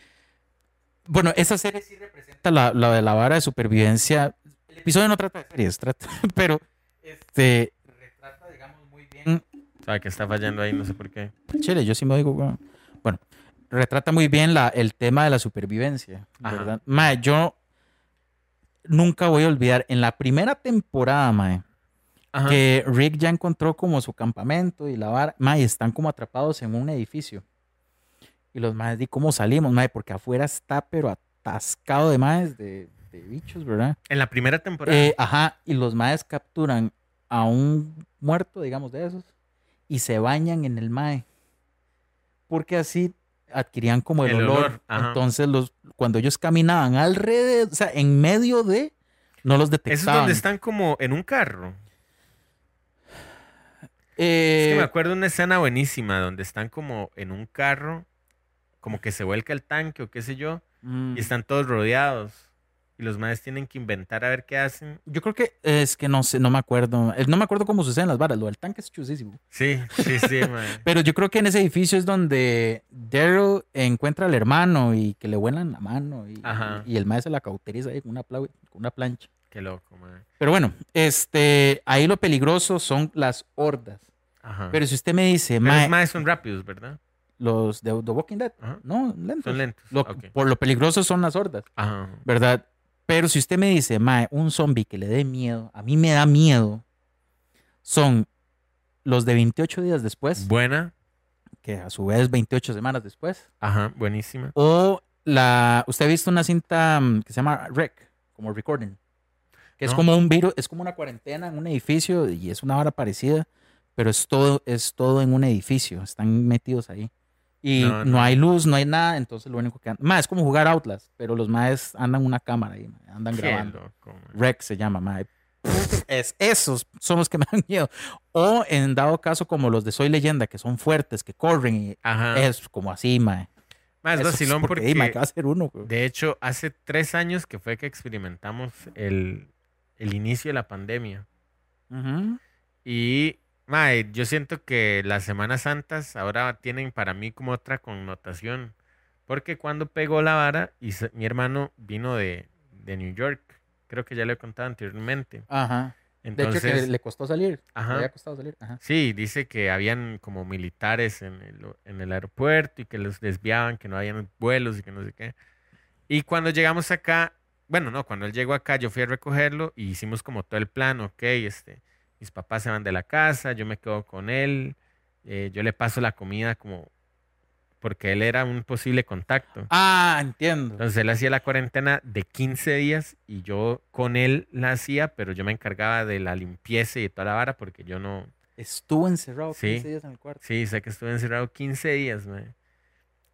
bueno, esa serie sí representa la, la de la vara de supervivencia. El episodio no trata de series, trata, [LAUGHS] pero este retrata, digamos, muy bien. Sabe que está fallando ahí, no sé por qué. Chile, yo sí me digo, bueno, bueno, retrata muy bien la, el tema de la supervivencia, Ajá. ¿verdad? Ma, yo nunca voy a olvidar, en la primera temporada, mae, Ajá. que Rick ya encontró como su campamento y la vara, mae, están como atrapados en un edificio. Y los maes, di cómo salimos, mae, porque afuera está pero atascado de maes, de, de bichos, ¿verdad? En la primera temporada. Eh, ajá, y los maes capturan a un muerto, digamos, de esos, y se bañan en el mae. Porque así adquirían como el, El olor. Entonces, los, cuando ellos caminaban alrededor, o sea, en medio de, no los Eso es detectaban. donde están como en un carro. Eh, Es que me acuerdo de una escena buenísima donde están como en un carro, como que se vuelca el tanque o qué sé yo, mm, y están todos rodeados. Y los madres tienen que inventar a ver qué hacen. Yo creo que es que no sé, no me acuerdo. Eh, No me acuerdo cómo suceden las varas. Lo del tanque es chusísimo. Sí, sí, sí, [LAUGHS] mae. Pero yo creo que en ese edificio es donde Daryl encuentra al hermano y que le vuelan la mano. Y, Ajá. y el maestro se la cauteriza ahí con una, con una plancha. Qué loco, mae. Pero bueno, este, ahí lo peligroso son las hordas. Ajá. Pero si usted me dice, "Mae, los madres son rápidos, ¿verdad? Los de The Walking Dead, Ajá. no, lentos. Son lentos. Lo- Ok. Por lo peligroso son las hordas. Ajá. ¿verdad? Pero si usted me dice, mae, un zombie que le dé miedo, a mí me da miedo, son los de 28 días después, Buena. que a su vez 28 semanas después, Ajá, buenísima. o La, ¿Usted ha visto una cinta mm, que se llama Rec, como recording? Que es No. como un virus, es como una cuarentena en un edificio y es una hora parecida, pero es todo, es todo en un edificio, están metidos ahí. Y No, no, no. hay luz, no hay nada, entonces lo único que andan, más es como jugar Outlast, pero los maes andan una cámara ahí, andan Qué grabando. loco. Rec se llama, mae. Es, esos son los que me [LAUGHS] dan miedo. O en dado caso como los de Soy Leyenda, que son fuertes, que corren y Ajá. es como así, mae. Más Eso es vacilón porque, mae, ¿qué va a hacer uno? güey? de hecho, hace tres años que fue que experimentamos el, el inicio de la pandemia. Ujú. Y, mae, yo siento que las Semanas Santas ahora tienen para mí como otra connotación. Porque cuando pegó la vara, y se- mi hermano vino de, de New York, creo que ya lo he contado anteriormente. Ajá. De Entonces, hecho, que le costó salir. Ajá. Le había costado salir. Ajá. Sí, dice que habían como militares en el, en el aeropuerto y que los desviaban, que no habían vuelos y que no sé qué. Y cuando llegamos acá, bueno, no, cuando él llegó acá, yo fui a recogerlo y hicimos como todo el plan, ok, este, mis papás se van de la casa, yo me quedo con él, eh, yo le paso la comida como, porque él era un posible contacto. Ah, entiendo. Entonces él hacía la cuarentena de 15 días y yo con él la hacía, pero yo me encargaba de la limpieza y de toda la vara porque yo no, Estuvo encerrado Sí. 15 días en el cuarto. Sí, sé que estuve encerrado 15 días, mae.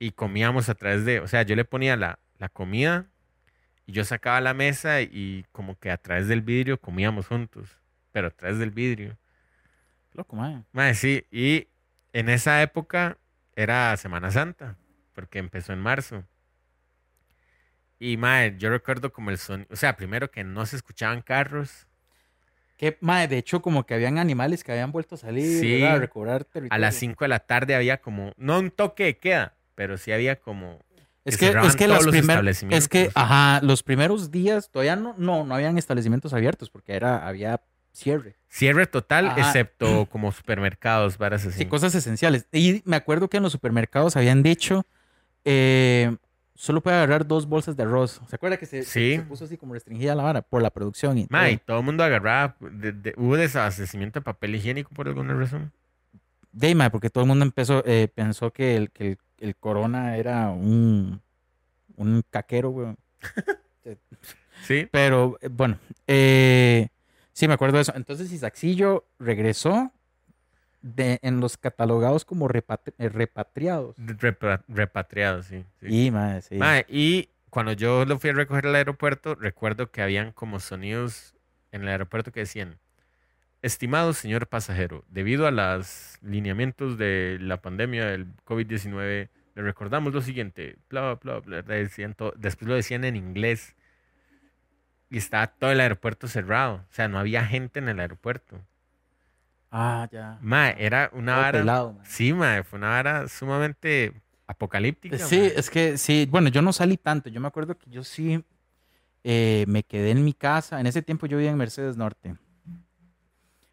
Y comíamos a través de, o sea, yo le ponía la, la comida y yo sacaba la mesa y como que a través del vidrio comíamos juntos, pero a través del vidrio. Loco, mae. Mae, sí, y en esa época era Semana Santa, porque empezó en marzo. Y mae, yo recuerdo como el sonido, o sea, primero que no se escuchaban carros. Que, mae, de hecho, como que habían animales que habían vuelto a salir, Sí. A recobrar territorio. A las 5 de la tarde había como, no un toque de queda, pero sí había como Es que que, es que los los primeros, es que, ajá, los primeros días todavía no, no, no habían establecimientos abiertos porque era, había cierre. Cierre total, Ajá. excepto [CLEARS THROAT] como supermercados, varas así. Sí, cosas esenciales. Y me acuerdo que en los supermercados habían dicho, eh, solo puede agarrar dos bolsas de arroz. ¿Se acuerda que se, Sí. se puso así como restringida la vara por la producción? Y Ma, y todo? el mundo agarraba, de- de- hubo desabastecimiento de papel higiénico por alguna razón. De, mae, porque todo el mundo empezó, eh, pensó que el, que el, el corona era un, un caquero, güey. [LAUGHS] Sí, Pero eh, bueno, eh, sí me acuerdo de eso. Entonces Isaacillo regresó de, en los catalogados como repatri- eh, repatriados. repa- repatriado, sí. sí. Y, mae, sí. Y cuando yo lo fui a recoger al aeropuerto, recuerdo que habían como sonidos en el aeropuerto que decían, estimado señor pasajero, debido a los lineamientos de la pandemia del COVID-19, le recordamos lo siguiente, bla, bla, bla, bla, decían todo- después lo decían en inglés y estaba todo el aeropuerto cerrado, o sea, no había gente en el aeropuerto. Ah, ya. Ma, era una Todo vara, pelado, sí, ma, fue una vara sumamente apocalíptica. Sí, ma. es que sí, bueno, yo no salí tanto. Yo me acuerdo que yo sí eh, me quedé en mi casa. En ese tiempo yo vivía en Mercedes Norte.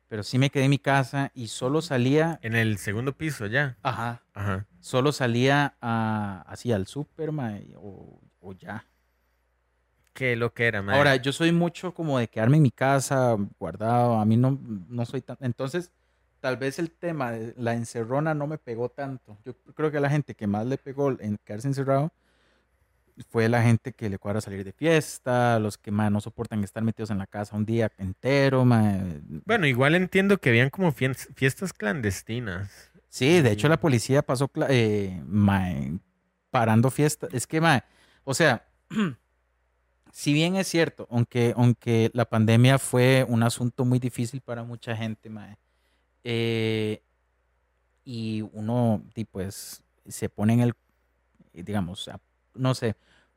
Pero sí me quedé en mi casa y solo salía, En el segundo piso ya. ajá, Ajá. solo salía a, así al súper, mae, o, o ya. Qué lo que era, mae. Ahora, yo soy mucho como de quedarme en mi casa, guardado. A mí no, no soy tan. Entonces, tal vez el tema de la encerrona no me pegó tanto. Yo creo que la gente que más le pegó en quedarse encerrado fue la gente que le cuadra salir de fiesta, los que más no soportan estar metidos en la casa un día entero. Bueno, igual entiendo que habían como fiestas clandestinas. Sí, de hecho la policía pasó eh, parando fiestas. Es que, mae, o sea, [CLEARS THROAT] si bien es cierto, aunque, aunque la pandemia fue un asunto muy difícil para mucha gente, mae, eh, y uno, di, pues, se pone en el, eh, digamos, no sé,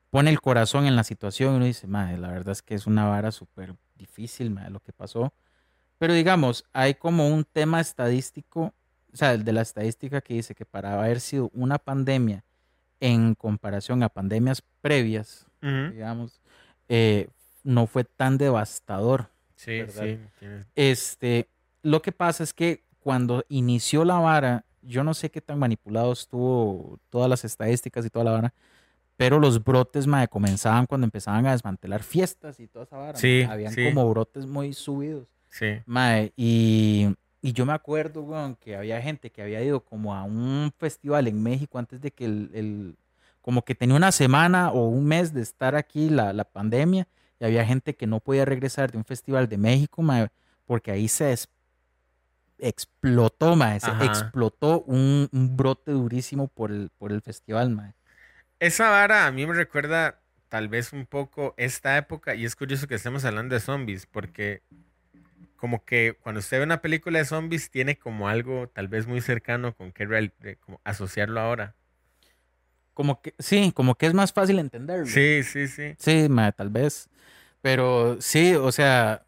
pone el corazón en la situación y uno dice, mae, la verdad es que es una vara súper difícil, mae, lo que pasó. Pero digamos, hay como un tema estadístico o sea, el de la estadística que dice que para haber sido una pandemia en comparación a pandemias previas, Ujú. digamos, eh, no fue tan devastador. Sí, sí. Este, lo que pasa es que cuando inició la vara, yo no sé qué tan manipulado estuvo todas las estadísticas y toda la vara, pero los brotes, mae, comenzaban cuando empezaban a desmantelar fiestas y toda esa vara. Sí. Habían sí. como brotes muy subidos. Sí. Mae, y, y yo me acuerdo, weón, que había gente que había ido como a un festival en México antes de que el, el- como que tenía una semana o un mes de estar aquí la, la pandemia y había gente que no podía regresar de un festival de México, mae, porque ahí se es- explotó, mae, se Ajá. explotó un, un brote durísimo por el, por el festival, mae. Esa vara a mí me recuerda tal vez un poco esta época y es curioso que estemos hablando de zombies porque como que cuando usted ve una película de zombies tiene como algo tal vez muy cercano con que real- como asociarlo ahora. Como que, sí, como que es más fácil entenderlo. Sí, sí, sí. Sí, mae, tal vez. Pero sí, o sea,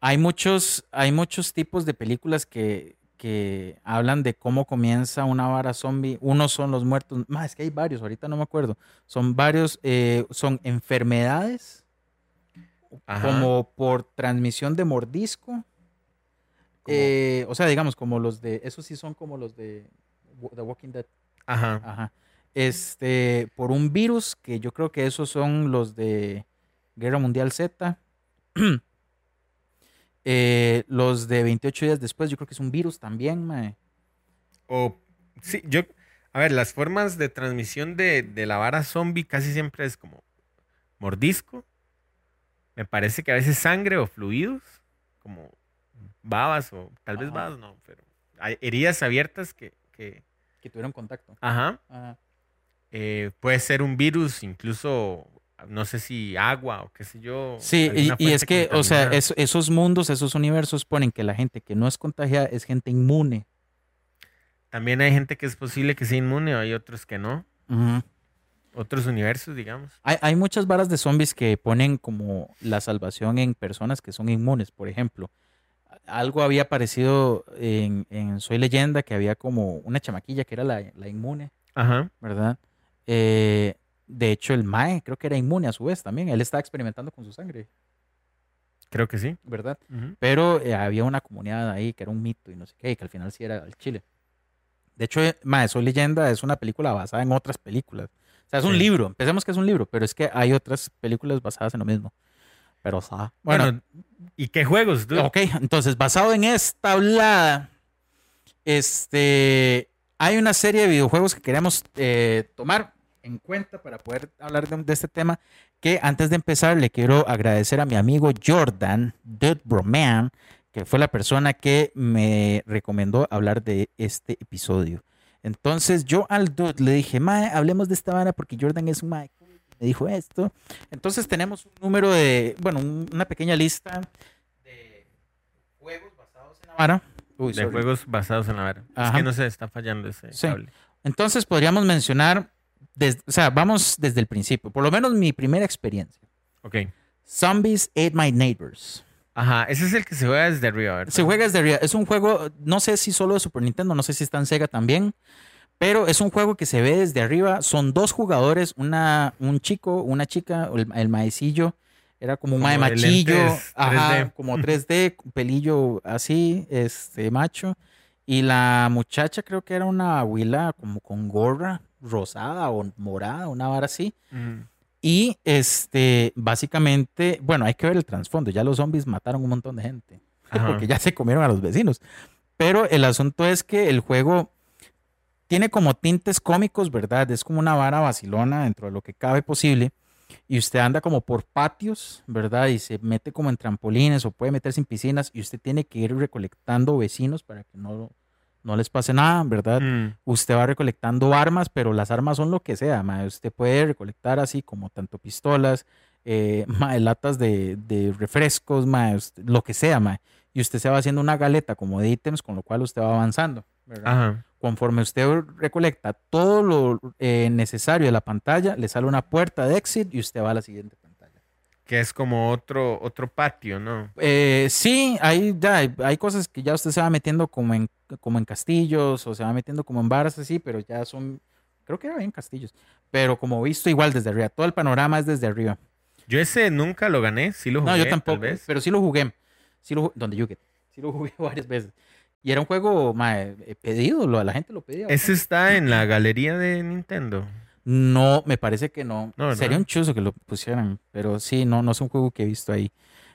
hay muchos, hay muchos tipos de películas que, que hablan de cómo comienza una vara zombie. Unos son los muertos, más es que hay varios, ahorita no me acuerdo. Son varios, eh, son enfermedades, Ajá. como por transmisión de mordisco. Eh, o sea, digamos, como los de, esos sí son como los de The Walking Dead. Ajá. Ajá. Este, por un virus, que yo creo que esos son los de Guerra Mundial Z. [CLEARS THROAT] Eh, los de 28 días después, yo creo que es un virus también, mae. O sí, yo a ver, las formas de transmisión de, de la vara zombie casi siempre es como mordisco. Me parece que a veces sangre o fluidos, como babas o tal vez Ajá. babas, no, pero hay heridas abiertas que, que Que tuvieron contacto. ajá, Ajá. eh, puede ser un virus, incluso no sé si agua o qué sé yo. Sí, y, es que, o sea, es- esos mundos, esos universos ponen que la gente que no es contagiada es gente inmune. También hay gente que es posible que sea inmune, o hay otros que no. Otros universos, digamos. Hay, hay muchas varas de zombies que ponen como la salvación en personas que son inmunes, por ejemplo. Algo había aparecido en, en Soy Leyenda, que había como una chamaquilla que era la, la inmune, Ajá. ¿verdad? Eh, de hecho, el Mae creo que era inmune a su vez también. Él estaba experimentando con su sangre, Creo que sí. ¿verdad? Pero eh, había una comunidad ahí que era un mito y no sé qué, y que al final sí era el Chile. De hecho, eh, Mae, Soy Leyenda es una película basada en otras películas. O sea, es un libro. Empecemos que es un libro, pero es que hay otras películas basadas en lo mismo. Pero, bueno, Bueno, ¿y qué juegos, dude? ok, entonces, basado en esta hablada, este, hay una serie de videojuegos que queremos eh, tomar en cuenta para poder hablar de, de este tema. Que antes de empezar, le quiero agradecer a mi amigo Jordan, Dude Broman, que fue la persona que me recomendó hablar de este episodio. Entonces, yo al Dude le dije, Mae, hablemos de esta vara porque Jordan es un Mae. Me dijo esto. Entonces, tenemos un número de, bueno, un- una pequeña lista de juegos basados en la vara. Uy, de sorry. juegos basados en la vara. Es Ajá. que no se está fallando ese Sí. cable. Entonces podríamos mencionar, des- o sea, vamos desde el principio, por lo menos mi primera experiencia. Ok. Zombies Ate My Neighbors. Ajá, ese es el que se juega desde arriba, ¿verdad? Se juega desde arriba. Es un juego, no sé si solo de Super Nintendo, no sé si está en Sega también, pero es un juego que se ve desde arriba. Son dos jugadores, una, un chico, una chica, el, el maecillo. Era como un mae machillo, ajá, 3D. como 3D, pelillo así, este macho. Y la muchacha creo que era una abuela como con gorra rosada o morada, una vara así. Ujú. Y este, básicamente, bueno, hay que ver el trasfondo. Ya los zombies mataron un montón de gente. [LAUGHS] Ajá. Porque ya se comieron a los vecinos. Pero el asunto es que el juego tiene como tintes cómicos, ¿verdad? Es como una vara vacilona dentro de lo que cabe posible. Y usted anda como por patios, ¿verdad? Y se mete como en trampolines o puede meterse en piscinas. Y usted tiene que ir recolectando vecinos para que no, no les pase nada, ¿verdad? Mm. usted va recolectando armas, pero las armas son lo que sea, mae. Usted puede recolectar así como tanto pistolas, eh, [LAUGHS] mae, latas de, de refrescos, usted- lo que sea, mae. Y usted se va haciendo una galeta como de ítems, con lo cual usted va avanzando. ¿verdad? Ajá. Conforme usted recolecta todo lo eh, necesario de la pantalla, le sale una puerta de exit y usted va a la siguiente pantalla. Que es como otro, otro patio, ¿no? Eh, sí, hay, ya, hay, cosas que ya usted se va metiendo como en, como en castillos o se va metiendo como en barras así, pero ya son, creo que era bien castillos, pero como visto igual desde arriba, todo el panorama es desde arriba. Yo ese nunca lo gané, sí lo jugué. no, yo tampoco, pero sí lo jugué, sí lo, donde yo sí lo jugué [LAUGHS] varias veces. Y era un juego mae, eh, pedido, lo, la gente lo pedía. Ese está en la galería de Nintendo. No, me parece que no. No. Sería un chuzo que lo pusieran, pero sí, no, no es un juego que he visto ahí.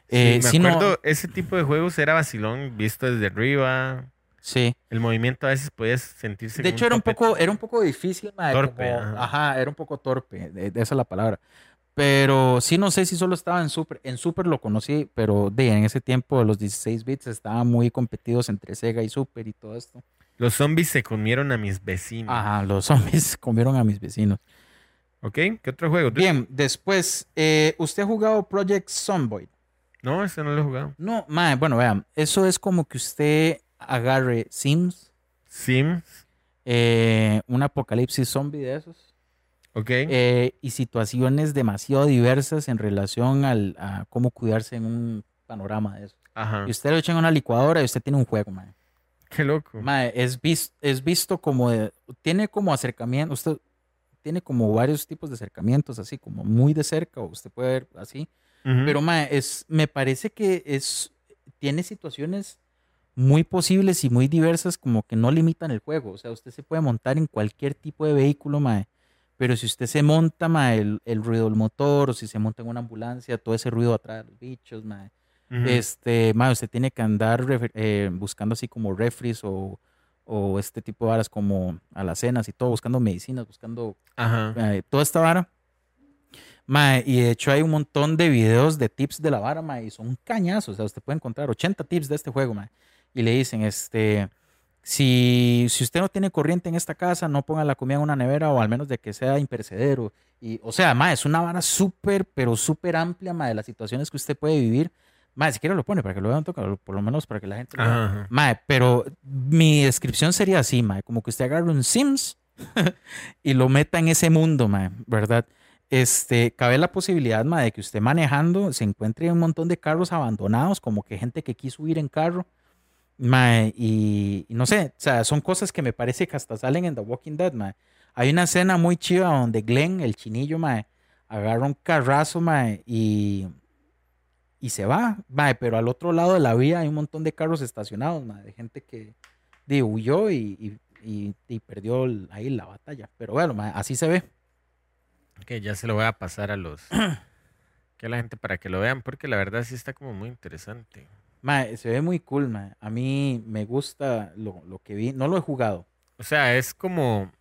Sí, Eh, me no- acuerdo, ese tipo de juegos era vacilón, visto desde arriba. Sí. El movimiento a veces podías sentirse. De hecho, era un poco, era un poco difícil, mae, Torpe, como- ajá. ajá. era un poco torpe, de- de esa es la palabra. Pero sí, no sé si solo estaba en Super. En Super lo conocí, pero de, en ese tiempo los 16 bits estaban muy competidos entre Sega y Super y todo esto. Los zombies se comieron a mis vecinos. Ajá, los [LAUGHS] zombies comieron a mis vecinos. ¿Ok? ¿Qué otro juego? Bien, después, eh, ¿usted ha jugado Project Zomboid? No, ese no lo he jugado. No, mae, bueno, vean, eso es como que usted agarre Sims, Sims. eh, un apocalipsis zombie de esos. ¿Ok? eh, y situaciones demasiado diversas en relación al, a cómo cuidarse en un panorama de eso. Ajá. Y usted lo echa en una licuadora y usted tiene un juego, mae. Qué loco. Mae, es, vis- es visto como de- tiene como acercamiento, usted tiene como varios tipos de acercamientos, así como muy de cerca, o usted puede ver así. Ujú. Pero mae, es, me parece que es, tiene situaciones muy posibles y muy diversas como que no limitan el juego. O sea, usted se puede montar en cualquier tipo de vehículo, mae. Pero si usted se monta, mae, el, el ruido del motor, o si se monta en una ambulancia, todo ese ruido atrás de los bichos. Ujú. Este, mae, usted tiene que andar eh, buscando así como refries o, o este tipo de varas como alacenas y todo, buscando medicinas, buscando Ajá. eh, toda esta vara. Mae, y de hecho hay un montón de videos de tips de la vara, mae, y son cañazos. O sea, usted puede encontrar 80 tips de este juego, mae. Y le dicen, este, si, si usted no tiene corriente en esta casa, no ponga la comida en una nevera o al menos de que sea imperecedero. Y, o sea, mae, es una vara súper, pero súper amplia, mae, de las situaciones que usted puede vivir. Mae, si quiere lo pone para que lo vean, por lo menos para que la gente lo vea. Pero mi descripción sería así, mae, como que usted agarre un Sims [LAUGHS] y lo meta en ese mundo, mae, ¿verdad? Este, cabe la posibilidad, mae, de que usted manejando se encuentre un montón de carros abandonados, como que gente que quiso ir en carro, mae, y, y no sé, o sea, son cosas que me parece que hasta salen en The Walking Dead, mae. Hay una escena muy chiva donde Glenn, el chinillo, mae, agarra un carrazo, mae, y, y se va, mae, pero al otro lado de la vía hay un montón de carros estacionados, mae, de gente que de, huyó y, y- y- perdió el- ahí la batalla. Pero bueno, mae, así se ve. Ok, ya se lo voy a pasar a los. [CLEARS THROAT] que a la gente para que lo vean, porque la verdad sí está como muy interesante. Mae, se ve muy cool, mae. A mí me gusta lo, lo que vi. No lo he jugado. O sea, es como.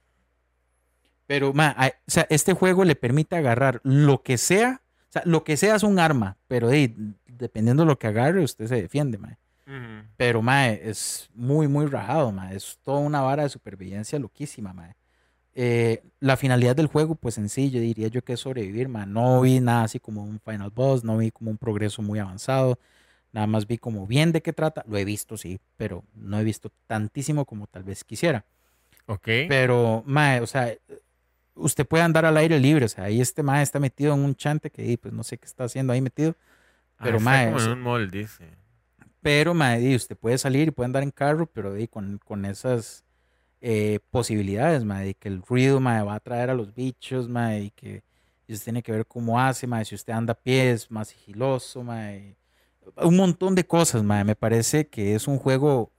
Pero, mae, o sea, este juego le permite agarrar lo que sea. O sea, lo que sea es un arma. Pero de, dependiendo de lo que agarre, usted se defiende, mae. Pero, mae, es muy, muy rajado, mae. Es toda una vara de supervivencia loquísima, mae. Eh, la finalidad del juego, pues en sí, yo diría yo que es sobrevivir, mae. No vi nada así como un final boss, no vi como un progreso muy avanzado. Nada más vi como bien de qué trata. Lo he visto, sí, pero no he visto tantísimo como tal vez quisiera. Ok. Pero, mae, o sea, usted puede andar al aire libre. O sea, ahí este mae está metido en un chante que pues no sé qué está haciendo ahí metido. Ah, pero, está mae, como o en un mall, dice. pero, mae, usted puede salir y puede andar en carro, pero di, con, con esas eh, posibilidades, mae, que el ruido, mae, va a atraer a los bichos, mae, y que y usted tiene que ver cómo hace, mae, si usted anda a pie es más sigiloso, mae. Un montón de cosas, mae. Me parece que es un juego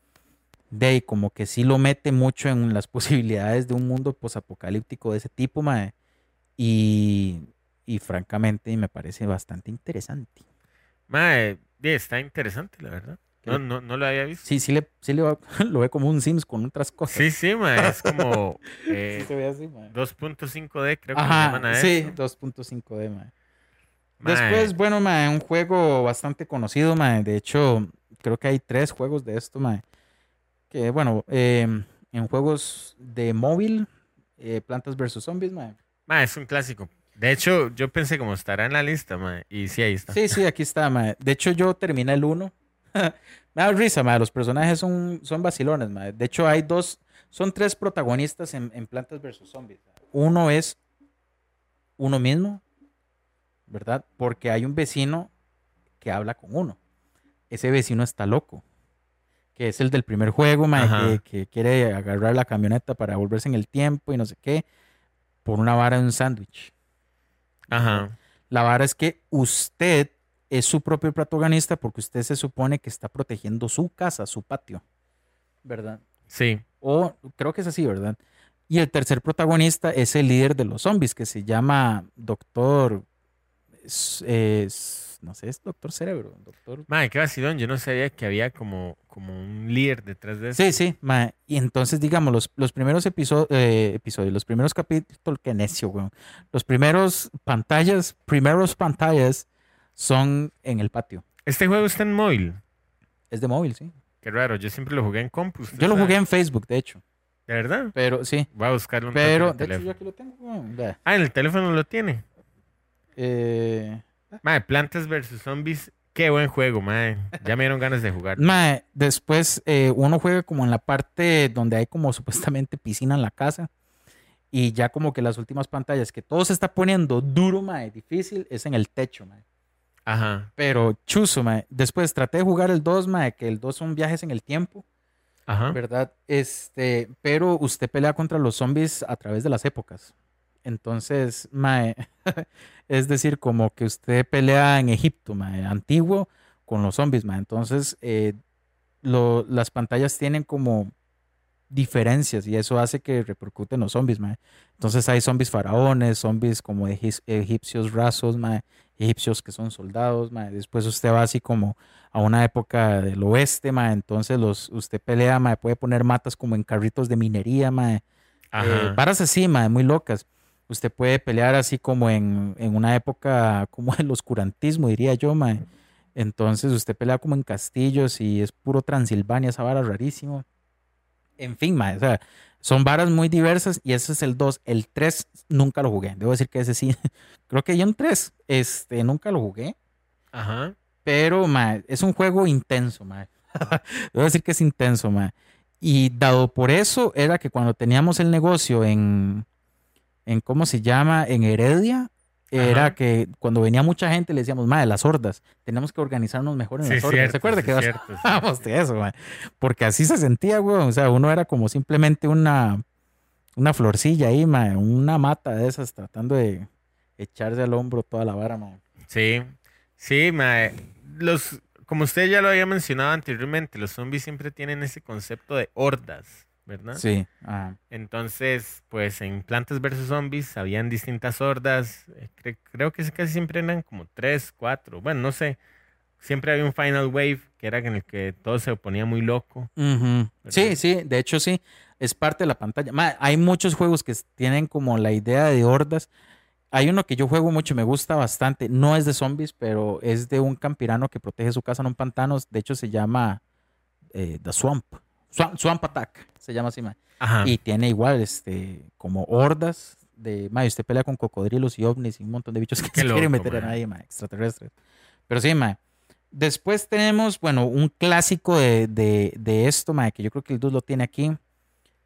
de como que sí lo mete mucho en las [LAUGHS] posibilidades de un mundo posapocalíptico de ese tipo, mae. Y, y francamente me parece bastante interesante. Mae, está interesante, la verdad. No, no, no lo había visto. Sí, sí, le, sí le va- [LAUGHS] lo ve como un Sims con otras cosas. Sí, sí, mae. Es [LAUGHS] como Sí eh, se mae. 2.5D, creo que le llaman a sí, eso. 2.5D, mae. Después, bueno, mae, un juego bastante conocido, mae. De hecho, creo que hay tres juegos de esto, mae. Que, bueno, eh, en juegos de móvil, eh, Plantas vs. Zombies, mae. mae, es un clásico. De hecho, yo pensé como estará en la lista, mae. Y sí, ahí está. Sí, sí, aquí está, mae. De hecho, yo terminé el 1. [LAUGHS] Me da risa, mae. Los personajes son, son vacilones, mae. De hecho, hay dos, son tres protagonistas en, en Plantas vs. Zombies. Uno es uno mismo, ¿verdad? Porque hay un vecino que habla con uno. Ese vecino está loco. Que es el del primer juego, mae, que, que quiere agarrar la camioneta para volverse en el tiempo y no sé qué. Por una vara de un sándwich. Ajá. La vara es que usted es su propio protagonista porque usted se supone que está protegiendo su casa, su patio, ¿verdad? Sí. O creo que es así, ¿verdad? Y el tercer protagonista es el líder de los zombies que se llama Doctor S- eh, S- no sé, es Doctor Cerebro. Doctor... Mae, qué vacilón. Yo no sabía que había como, como un líder detrás de eso. Sí, sí, mae. Y entonces, digamos, los, los primeros episo- eh, episodios, los primeros capítulos, qué necio, weón. Los primeros pantallas, primeros pantallas son en el patio. Este juego está en móvil. Es de móvil, sí. Qué raro. Yo siempre lo jugué en compu. ¿usted Yo lo sabe? jugué en Facebook, de hecho. ¿De verdad? Pero sí. Voy a buscarlo en Pero, de hecho, yo aquí lo tengo. Ah, en el teléfono lo tiene. Eh, Mae, Plantas vs Zombies. Qué buen juego, mae. Ya me dieron ganas de jugar. [LAUGHS] Mae, después eh, uno juega como en la parte donde hay como [LAUGHS] supuestamente piscina en la casa. Y ya como que las últimas pantallas que todo se está poniendo duro, mae, difícil, es en el techo, mae. Ajá, Pero chuzo, mae. Después traté de jugar el 2, mae, que el 2 son viajes en el tiempo, ajá. ¿verdad? Este, pero usted pelea contra los zombies a través de las épocas. Entonces, mae, [LAUGHS] es decir, como que usted pelea en Egipto, mae, antiguo, con los zombies, mae. Entonces, eh, lo- las pantallas tienen como diferencias y eso hace que repercute en los zombies, mae. Entonces hay zombies faraones, zombies como egipcios rasos, mae, egipcios que son soldados, mae. Después usted va así como a una época del oeste, mae. Entonces los, usted pelea, mae, puede poner matas como en carritos de minería, mae. Eh, varas así, mae, muy locas. Usted puede pelear así como en, en una época como [LAUGHS] el oscurantismo, diría yo, mae. Entonces usted pelea como en castillos y es puro Transilvania, esa vara rarísimo. En fin, mae, o sea, son varas muy diversas y ese es el 2. El 3 nunca lo jugué. Debo decir que ese sí. [LAUGHS] Creo que hay un 3. Este, nunca lo jugué. Ajá. Pero, mae, es un juego intenso, mae. [LAUGHS] Debo decir que es intenso, mae. Y dado por eso, era que cuando teníamos el negocio en, en ¿cómo se llama? En Heredia, era Ajá. que cuando venía mucha gente le decíamos, mae, las hordas, tenemos que organizarnos mejor en Sí, las hordas. cierto, ¿Se acuerda sí, que cierto, sí. [LAUGHS] hablábamos de eso? Porque así se sentía, güey. O sea, uno era como simplemente una, una florcilla ahí, mae, una mata de esas tratando de echarse al hombro toda la vara, mae. Sí, sí, mae. Los, como usted ya lo había mencionado anteriormente, los zombies siempre tienen ese concepto de hordas, ¿verdad? Sí, ajá. Entonces, pues en Plantas vs Zombies habían distintas hordas. eh, cre- creo que casi siempre eran como tres, cuatro. Bueno, no sé. Siempre había un Final Wave que era en el que todo se ponía muy loco. Ujú. Sí, sí, de hecho sí, es parte de la pantalla. Ma, hay muchos juegos que tienen como la idea de hordas. Hay uno que yo juego mucho, me gusta bastante. No es de zombies, pero es de un campirano que protege su casa en un pantano. De hecho se llama eh, The Swamp. Swamp. Swamp Attack, se llama así, ma. Ajá. Y tiene igual, este, como hordas de, ma, y usted pelea con cocodrilos y ovnis y un montón de bichos que Qué se quieren loco, meter ma. a nadie, ma, extraterrestres. Pero sí, ma. Después tenemos, bueno, un clásico de, de, de esto, ma, que yo creo que el Dude lo tiene aquí.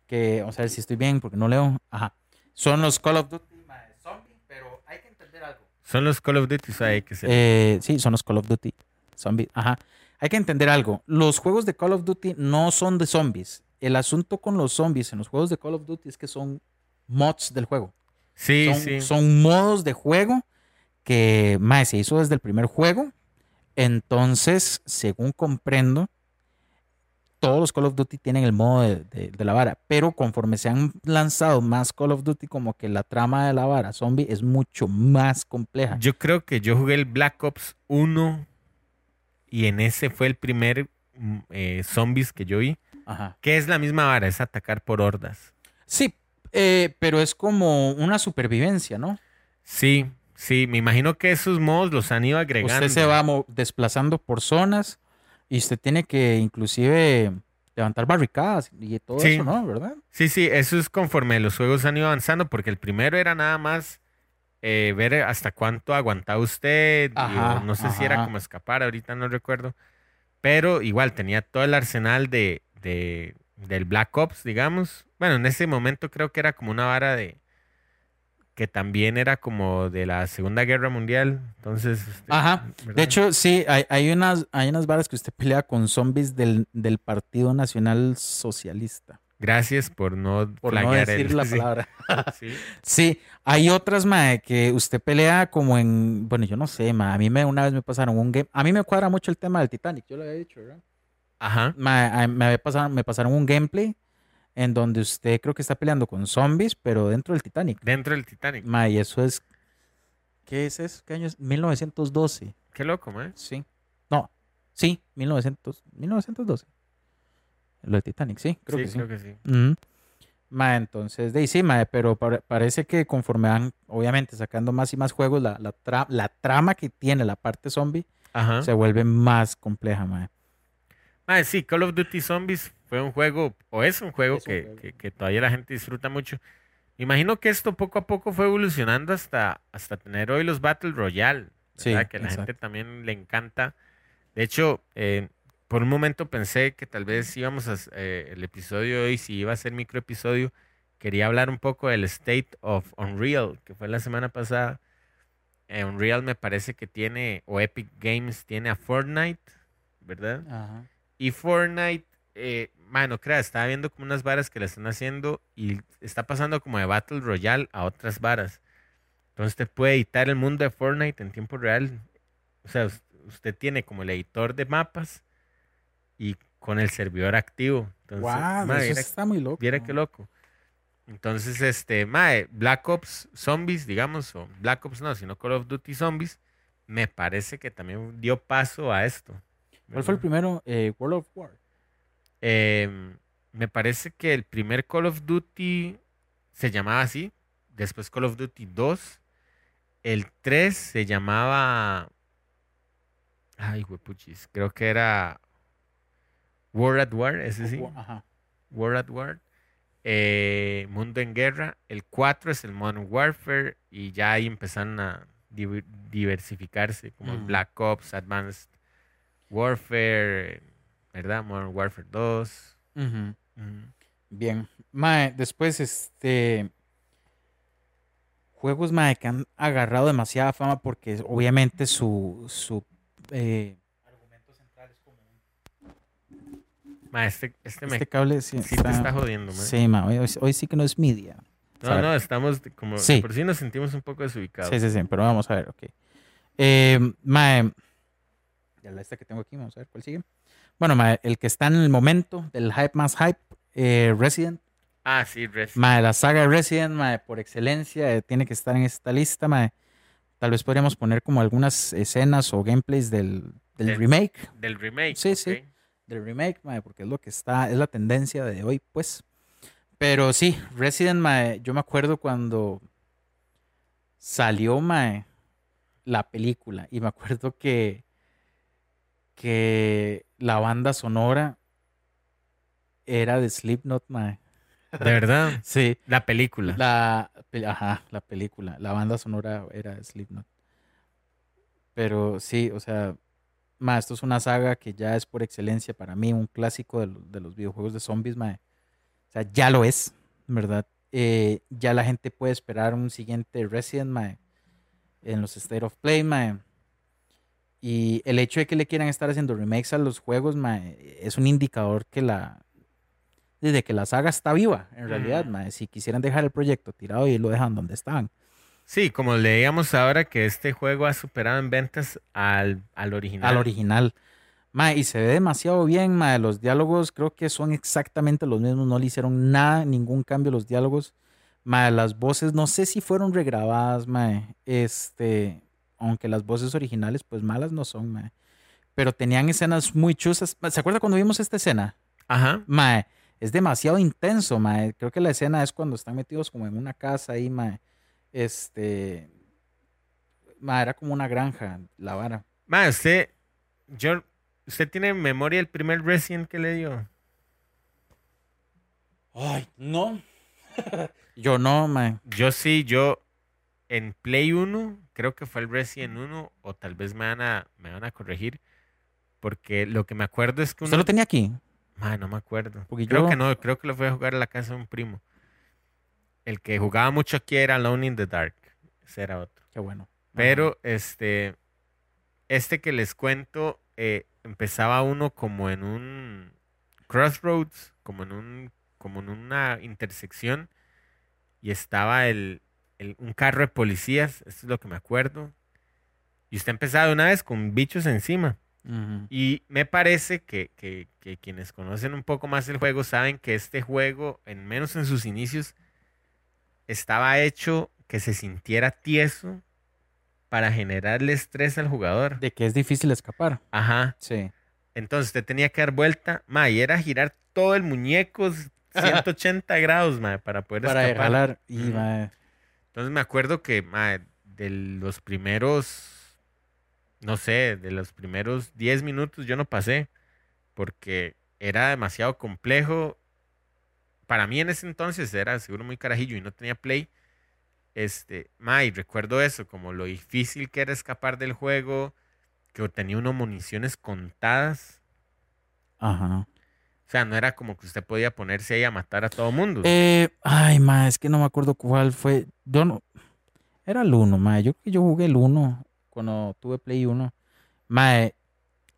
Que, vamos a ver si estoy bien, porque no leo. Ajá. Son los Call of Duty, ma, zombie, pero hay que entender algo. Son los Call of Duty, o sea, hay que ser. Eh, sí, son los Call of Duty Zombie. Ajá. Hay que entender algo. Los juegos de Call of Duty no son de zombies. El asunto con los zombies en los juegos de Call of Duty es que son mods del juego. sí, son, sí. son modos de juego que más se hizo desde el primer juego. Entonces, según comprendo, todos los Call of Duty tienen el modo de, de- de la vara. Pero conforme se han lanzado más Call of Duty, como que la trama de la vara zombie es mucho más compleja. Yo creo que yo jugué el Black Ops 1 y en ese fue el primer mm, eh, zombies que yo vi. Ajá. Que es la misma vara, es atacar por hordas. Sí, eh, pero es como una supervivencia, ¿no? Sí, sí, me imagino que esos modos los han ido agregando. Usted se va desplazando por zonas y usted tiene que inclusive levantar barricadas y todo Sí. eso, ¿no? ¿Verdad? Sí, sí, eso es conforme los juegos han ido avanzando, porque el primero era nada más eh, ver hasta cuánto aguantaba usted, y, Ajá, o no sé si era como escapar, ahorita no recuerdo, pero igual tenía todo el arsenal de, de- del Black Ops, digamos. Bueno, en ese momento creo que era como una vara de que también era como de la Segunda Guerra Mundial, entonces... este, Ajá. ¿verdad? De hecho, sí, hay, hay unas, hay unas varas que usted pelea con zombies del, del Partido Nacional Socialista. Gracias por no Por no decir el- la [LAUGHS] sí, palabra. [LAUGHS] sí. Sí, hay otras, mae, que usted pelea como en, bueno, yo no sé, mae, a mí me, una vez me pasaron un game, a mí me cuadra mucho el tema del Titanic, yo lo había dicho, ¿verdad? Ajá. Mae, me, había pasado, me pasaron un gameplay en donde usted creo que está peleando con zombies, pero dentro del Titanic. Dentro del Titanic. Mae, y eso es ¿Qué es eso? ¿Qué año es? 1912. Qué loco, mae. Sí. No. Sí, 1900, 1912. Lo de Titanic, sí, creo sí, que sí. creo que sí. Ujú. Ma, entonces, de ahí sí, ma, pero pare- parece que conforme van, obviamente, sacando más y más juegos, la, la, tra- la trama que tiene la parte zombie Ajá. se vuelve más compleja, ma. Mae, sí, Call of Duty Zombies fue un juego, o es un juego, Es un que, juego. que- que todavía la gente disfruta mucho. Me imagino que esto poco a poco fue evolucionando hasta, hasta tener hoy los Battle Royale, Sí, que a la gente también le encanta. De hecho, eh, por un momento pensé que tal vez íbamos a, eh, el episodio de hoy, si iba a ser micro episodio, quería hablar un poco del State of Unreal, que fue la semana pasada. Eh, Unreal me parece que tiene, o Epic Games tiene a Fortnite, ¿verdad? Ajá. Y Fortnite, eh, mano, crea, estaba viendo como unas varas que le están haciendo y está pasando como de Battle Royale a otras varas. Entonces usted puede editar el mundo de Fortnite en tiempo real. O sea, us- usted tiene como el editor de mapas y con el servidor activo. Entonces, eso viera- está muy loco. Viera qué loco. Entonces, este, mae, Black Ops Zombies, digamos, o Black Ops no, sino Call of Duty Zombies, me parece que también dio paso a esto. ¿Cuál fue el primero? Eh, World of War. Em, me parece que el primer Call of Duty se llamaba así, después Call of Duty 2, el 3 se llamaba, ay, huepuchis, creo que era War at War, ese sí. Ajá. War at War. eh, Mundo en Guerra. El 4 es el Modern Warfare. Y ya ahí empezaron a diver- diversificarse, como. Black Ops, Advanced Warfare, ¿verdad? Modern Warfare 2. Ujú. Ujú. Bien. Mae, después, este. Juegos, mae, que han agarrado demasiada fama porque obviamente su. su eh, argumento central es como Ma, este, este, me Este cable sí, sí te está jodiendo, ma. Sí, ma, hoy, hoy sí que no es media. No, sabe. no, estamos como Sí. por si nos sentimos un poco desubicados. Sí, sí, sí, pero vamos a ver, ok. Eh, mae, ya la esta que tengo aquí, vamos a ver cuál sigue. Bueno, mae, el que está en el momento del hype más hype, eh, Resident. Ah, sí, Res. Mae, la saga Resident, mae, por excelencia, eh, tiene que estar en esta lista, mae. Tal vez podríamos poner como algunas escenas o gameplays del, del Del- remake. Del remake. Sí, sí. Del remake, mae, porque es lo que está, es la tendencia de hoy, pues. Pero sí, Resident, mae, yo me acuerdo cuando salió, mae, la película, y me acuerdo que, que la banda sonora era de Slipknot, mae. De verdad. [LAUGHS] Sí, La película. la, ajá, la película, la banda sonora era Slipknot. Pero sí, o sea, ma, esto es una saga que ya es por excelencia para mí un clásico de, lo- de los videojuegos de zombies, ma. O sea, ya lo es, ¿verdad? Eh, ya la gente puede esperar un siguiente Resident, ma, en los State of Play, ma. Y el hecho de que le quieran estar haciendo remakes a los juegos, ma, es un indicador que la desde que la saga está viva, en realidad. Si quisieran dejar el proyecto tirado y lo dejan donde estaban. Sí, como leíamos ahora que este juego ha superado en ventas al, al original. al original. Ma, y se ve demasiado bien, ma. Los diálogos creo que son exactamente los mismos. No le hicieron nada, ningún cambio a los diálogos. Ma, las voces, no sé si fueron regrabadas, ma. Este, aunque las voces originales, pues malas no son, ma. Pero tenían escenas muy chusas. ¿Se acuerda cuando vimos esta escena? Ajá. Ma, es demasiado intenso, ma. Creo que la escena es cuando están metidos como en una casa ahí, ma. Este, ma, era como una granja, la vara. Ma, usted, yo, usted tiene memoria del primer Resident que le dio. Ay, no. [LAUGHS] Yo no, man. Yo sí, yo en Play 1, creo que fue el Resident 1, o tal vez me van a, me van a corregir, porque lo que me acuerdo es que ¿Usted uno... lo tenía aquí? Ma, no me acuerdo. Porque creo yo- que no, creo que lo fui a jugar a la casa de un primo. El que jugaba mucho aquí era Alone in the Dark. Ese era otro. Qué bueno. Pero este, este que les cuento, eh, empezaba uno como en un crossroads, como en un, como en una intersección, y estaba el, el- un carro de policías, esto es lo que me acuerdo. Y usted empezaba de una vez con bichos encima. Y me parece que, que- que quienes conocen un poco más el juego saben que este juego, en menos en sus inicios, estaba hecho que se sintiera tieso para generarle estrés al jugador. De que es difícil escapar. Ajá. Sí. Entonces usted tenía que dar vuelta, ma, y era girar todo el muñeco [LAUGHS] 180 grados, ma, para poder Para escapar. jalar. Y, Ujú. mae, Entonces me acuerdo que ma, de los primeros, no sé, de los primeros 10 minutos yo no pasé porque era demasiado complejo. Para mí en ese entonces era seguro muy carajillo y no tenía play. Este, ma, y recuerdo eso, como lo difícil que era escapar del juego, que tenía unas municiones contadas. Ajá. O sea, no era como que usted podía ponerse ahí a matar a todo mundo. Eh, ay, ma, es que no me acuerdo cuál fue. Yo no. Era el 1, ma. Yo yo jugué el 1 cuando tuve Play 1. Ma,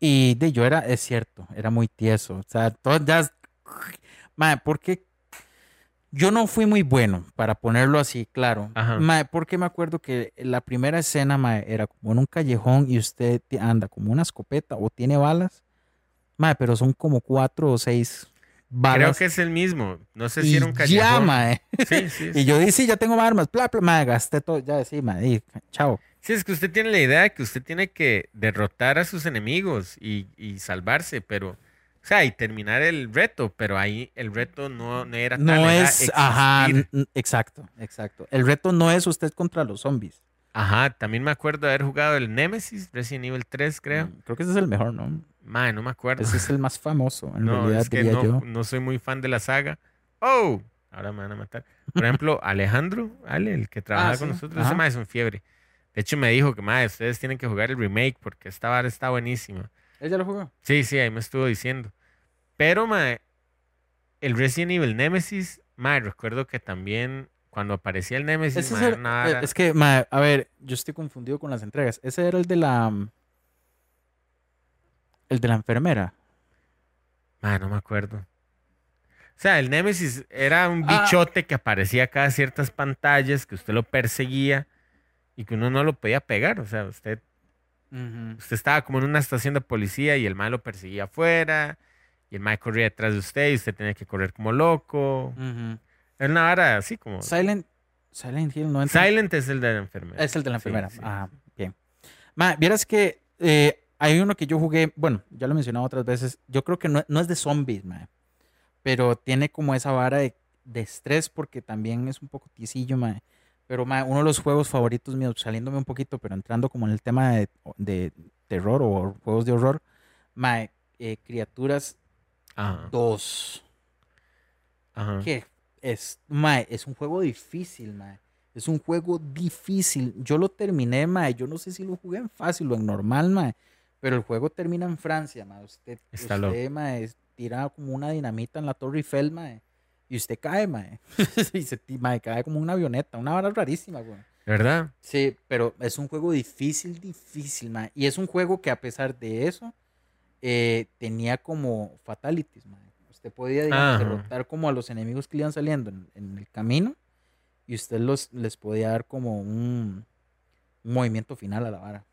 y de yo era, es cierto, era muy tieso. O sea, todo ya. Ma, porque yo no fui muy bueno, para ponerlo así, claro. Ajá. Ma, porque me acuerdo que la primera escena, ma, era como en un callejón y usted anda como una escopeta o tiene balas. Ma, pero son como cuatro o seis balas. Creo que es el mismo. No sé si era un Ya, callejón. mae. Sí, [LAUGHS] sí, Y yo dije, sí, ya tengo armas, bla, bla, mae, gasté todo, ya, sí, mae, y, chao. Sí, es que usted tiene la idea de que usted tiene que derrotar a sus enemigos y, y salvarse, pero, o sea, y terminar el reto, pero ahí el reto no, no era No es, ajá, exacto, exacto. El reto no es usted contra los zombies. Ajá, también me acuerdo de haber jugado el Nemesis, Resident Evil 3, creo. Mm, Creo que ese es el mejor, ¿no? Mae, no me acuerdo. Ese es el más famoso, en [LAUGHS] no, realidad, es que diría no, yo. no soy muy fan de la saga. ¡Oh! Ahora me van a matar. Por [LAUGHS] ejemplo, Alejandro, Ale, el que trabaja Ah, con sí, nosotros, ajá. ese mae es un fiebre. De hecho, me dijo que, mae, ustedes tienen que jugar el remake porque esta vara está buenísima. ¿Él ya lo jugó? Sí, sí, ahí me estuvo diciendo. Pero, mae, el Resident Evil Nemesis, mae, recuerdo que también cuando aparecía el Nemesis, Ese mae, era vara- eh, es que, mae, a ver, yo estoy confundido con las entregas. Ese era el de la... mm, El de la enfermera. mae, no me acuerdo. O sea, el Nemesis era un Ah. bichote que aparecía cada ciertas pantallas, que usted lo perseguía y que uno no lo podía pegar. O sea, usted, usted estaba como en una estación de policía y el mae lo perseguía afuera y el mae corría detrás de usted y usted tenía que correr como loco. Ujú. Era una vara así como... Silent, Silent Hill no entra. Silent es el de la enfermera. Es el de la Sí, enfermera. sí. Ah, bien. Ma, vieras que eh, hay uno que yo jugué, bueno, ya lo he mencionado otras veces. Yo creo que no, no es de zombies, ma, pero tiene como esa vara de, de estrés porque también es un poco tiesillo, ma. Pero ma, uno de los juegos favoritos míos, saliéndome un poquito, pero entrando como en el tema de, de terror o juegos de horror, ma, eh, Criaturas Ajá. 2. Ajá. que es, mae, es un juego difícil, mae. Es un juego difícil. Yo lo terminé, mae. Yo no sé si lo jugué en fácil o en normal, mae. Pero el juego termina en Francia, mae. Usted, Está usted mae, tira como una dinamita en la Torre Eiffel, mae. Y usted cae, mae. [LAUGHS] y se, mae, cae como una avioneta. Una vara rarísima, güey. ¿Verdad? Sí, pero es un juego difícil, difícil, mae. Y es un juego que a pesar de eso, eh, tenía como fatalities. Usted podía, digamos, derrotar como a los enemigos que le iban saliendo en, en el camino y usted los, les podía dar como un, un movimiento final a la vara.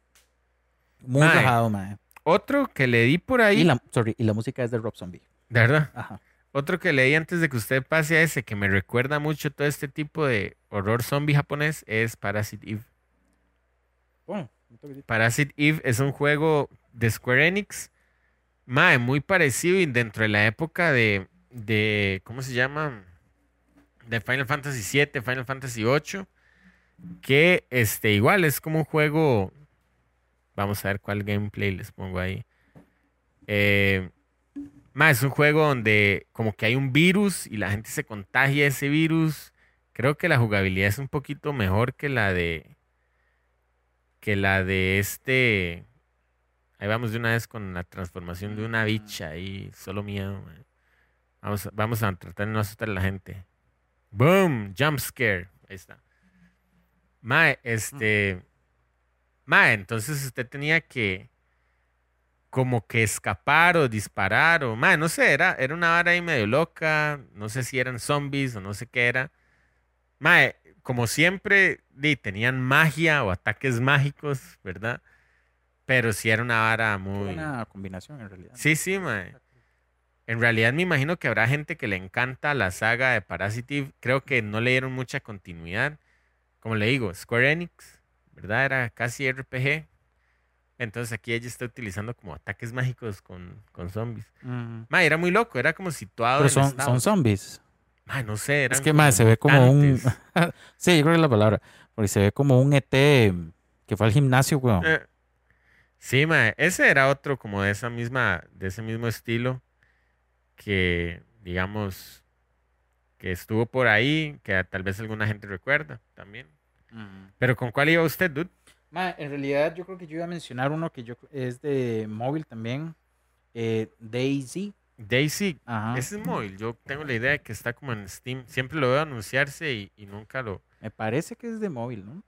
Muy Mae. rajado, mae. Otro que le di por ahí. Y la, sorry, y la música es de Rob Zombie. ¿De verdad? Ajá. Otro que leí antes de que usted pase a ese, que me recuerda mucho todo este tipo de horror zombie japonés, es Parasite Eve. Bueno, toquecito. Parasite Eve es un juego de Square Enix. Mae, muy parecido y dentro de la época de, de ¿cómo se llama? De Final Fantasy VII, Final Fantasy VIII. Que este, igual es como un juego. Vamos a ver cuál gameplay les pongo ahí. Eh, es un juego donde como que hay un virus y la gente se contagia ese virus. Creo que la jugabilidad es un poquito mejor que la de que la de este. Ahí vamos de una vez con la transformación de una bicha ahí, solo miedo. man. Vamos, a- vamos a tratar de no asustar a la gente. Boom, jump scare. Ahí está. Mae, este. Mae, entonces usted tenía que como que escapar o disparar o mae, no sé, era, era una vara ahí medio loca, no sé si eran zombies o no sé qué era. Mae, como siempre, di, tenían magia o ataques mágicos, ¿verdad? Pero sí era una vara muy... Una combinación en realidad. Sí, sí, mae. En realidad me imagino que habrá gente que le encanta la saga de Parasitive. Creo que no le dieron mucha continuidad. Como le digo, Square Enix, ¿verdad? Era casi RPG. Entonces aquí ella está utilizando como ataques mágicos con, con zombies. Mm. Ma, era muy loco, era como situado Pero en son, son zombies. Ma, no sé, eran Es que, mae, se ve como un... [LAUGHS] sí, yo creo que es la palabra. Porque se ve como un ET que fue al gimnasio, weón. Eh, Sí, ma, ese era otro como de esa misma, de ese mismo estilo que, digamos, que estuvo por ahí, que tal vez alguna gente recuerda también. Pero ¿con cuál iba usted, dude? Ma, en realidad yo creo que yo iba a mencionar uno que yo es de móvil también. Eh, Daisy. Daisy, Ajá. ese es móvil. Yo tengo la idea de que está como en Steam. Siempre lo veo anunciarse y, y nunca lo... Me parece que es de móvil, ¿no?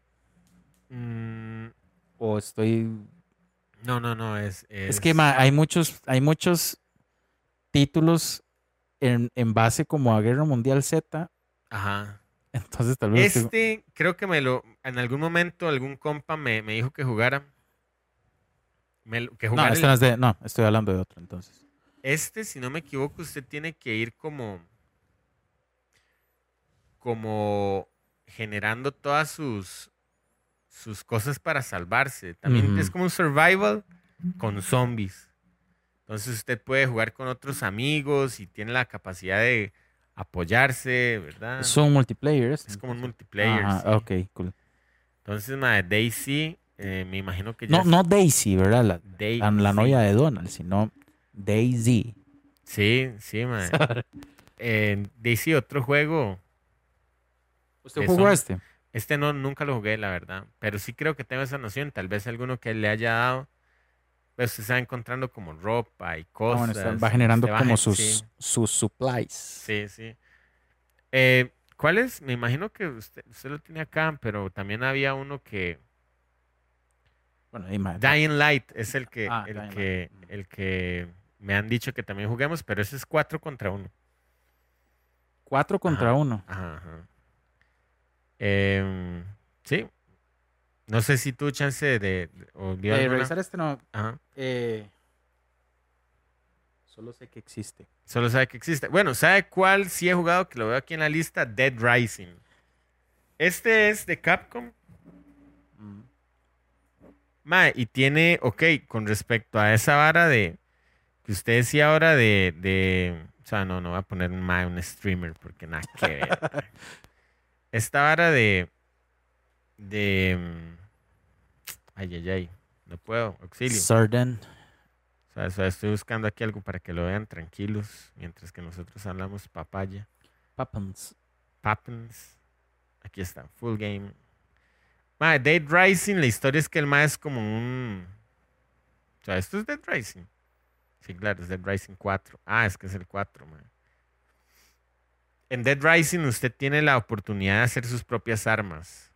Mm, O estoy... no, no, no, es... Es que ma, hay muchos, hay muchos títulos en, en base como a Guerra Mundial Z. Ajá. Entonces tal vez... Este, creo que me lo... En algún momento algún compa me, me dijo que jugara. Me lo- que No, jugara este el- no es de... No, estoy hablando de otro entonces. Este, si no me equivoco, usted tiene que ir como. como generando todas sus. Sus cosas para salvarse. También es como un survival con zombies. Entonces usted puede jugar con otros amigos y tiene la capacidad de apoyarse, ¿verdad? Son multiplayer. Ah. es como un multiplayer. Sí. ok, cool. Entonces, ma, Daisy, eh, me imagino que ya No, es no Daisy, ¿verdad? La, Daisy. la, la novia de Donald, sino Daisy. Sí, sí, ma. [LAUGHS] Eh, Daisy, otro juego. ¿Usted jugó son- este? Este no, nunca lo jugué, la verdad. Pero sí creo que tengo esa noción. Tal vez alguno que le haya dado. Pues se está encontrando como ropa y Ah, cosas. bueno, va generando va como sus, Sí, sus supplies. sí. sí. Eh, ¿Cuál es? Me imagino que usted, usted lo tiene acá, pero también había uno que. Bueno, Dying Light es el que, Ah, el que, Light. el que me han dicho que también juguemos, pero ese es 4 contra 1. cuatro contra Ajá. uno. Ajá, ajá. Em, sí. No sé si tuvo chance de, de- revisar este no. Ajá. eh, solo sé que existe. Solo sabe que existe. Bueno, ¿sabe cuál sí he jugado? Que lo veo aquí en la lista. Dead Rising. Este es de Capcom. Mm. Mae, y tiene, ok, con respecto a esa vara de que usted decía ahora de, de o sea, no, no voy a poner mae, un streamer, porque nada que ver. [LAUGHS] Esta vara de, de, mm, ay, ay, ay, no puedo, auxilio. Sarden. O sea, estoy buscando aquí algo para que lo vean tranquilos, mientras que nosotros hablamos papaya. Pappens. Pappens. Aquí está, full game. Mae, Dead Rising, la historia es que el mae es como un. O sea, esto es Dead Rising. Sí, claro, es Dead Rising 4. Ah, es que es el 4, mae. En Dead Rising usted tiene la oportunidad de hacer sus propias armas.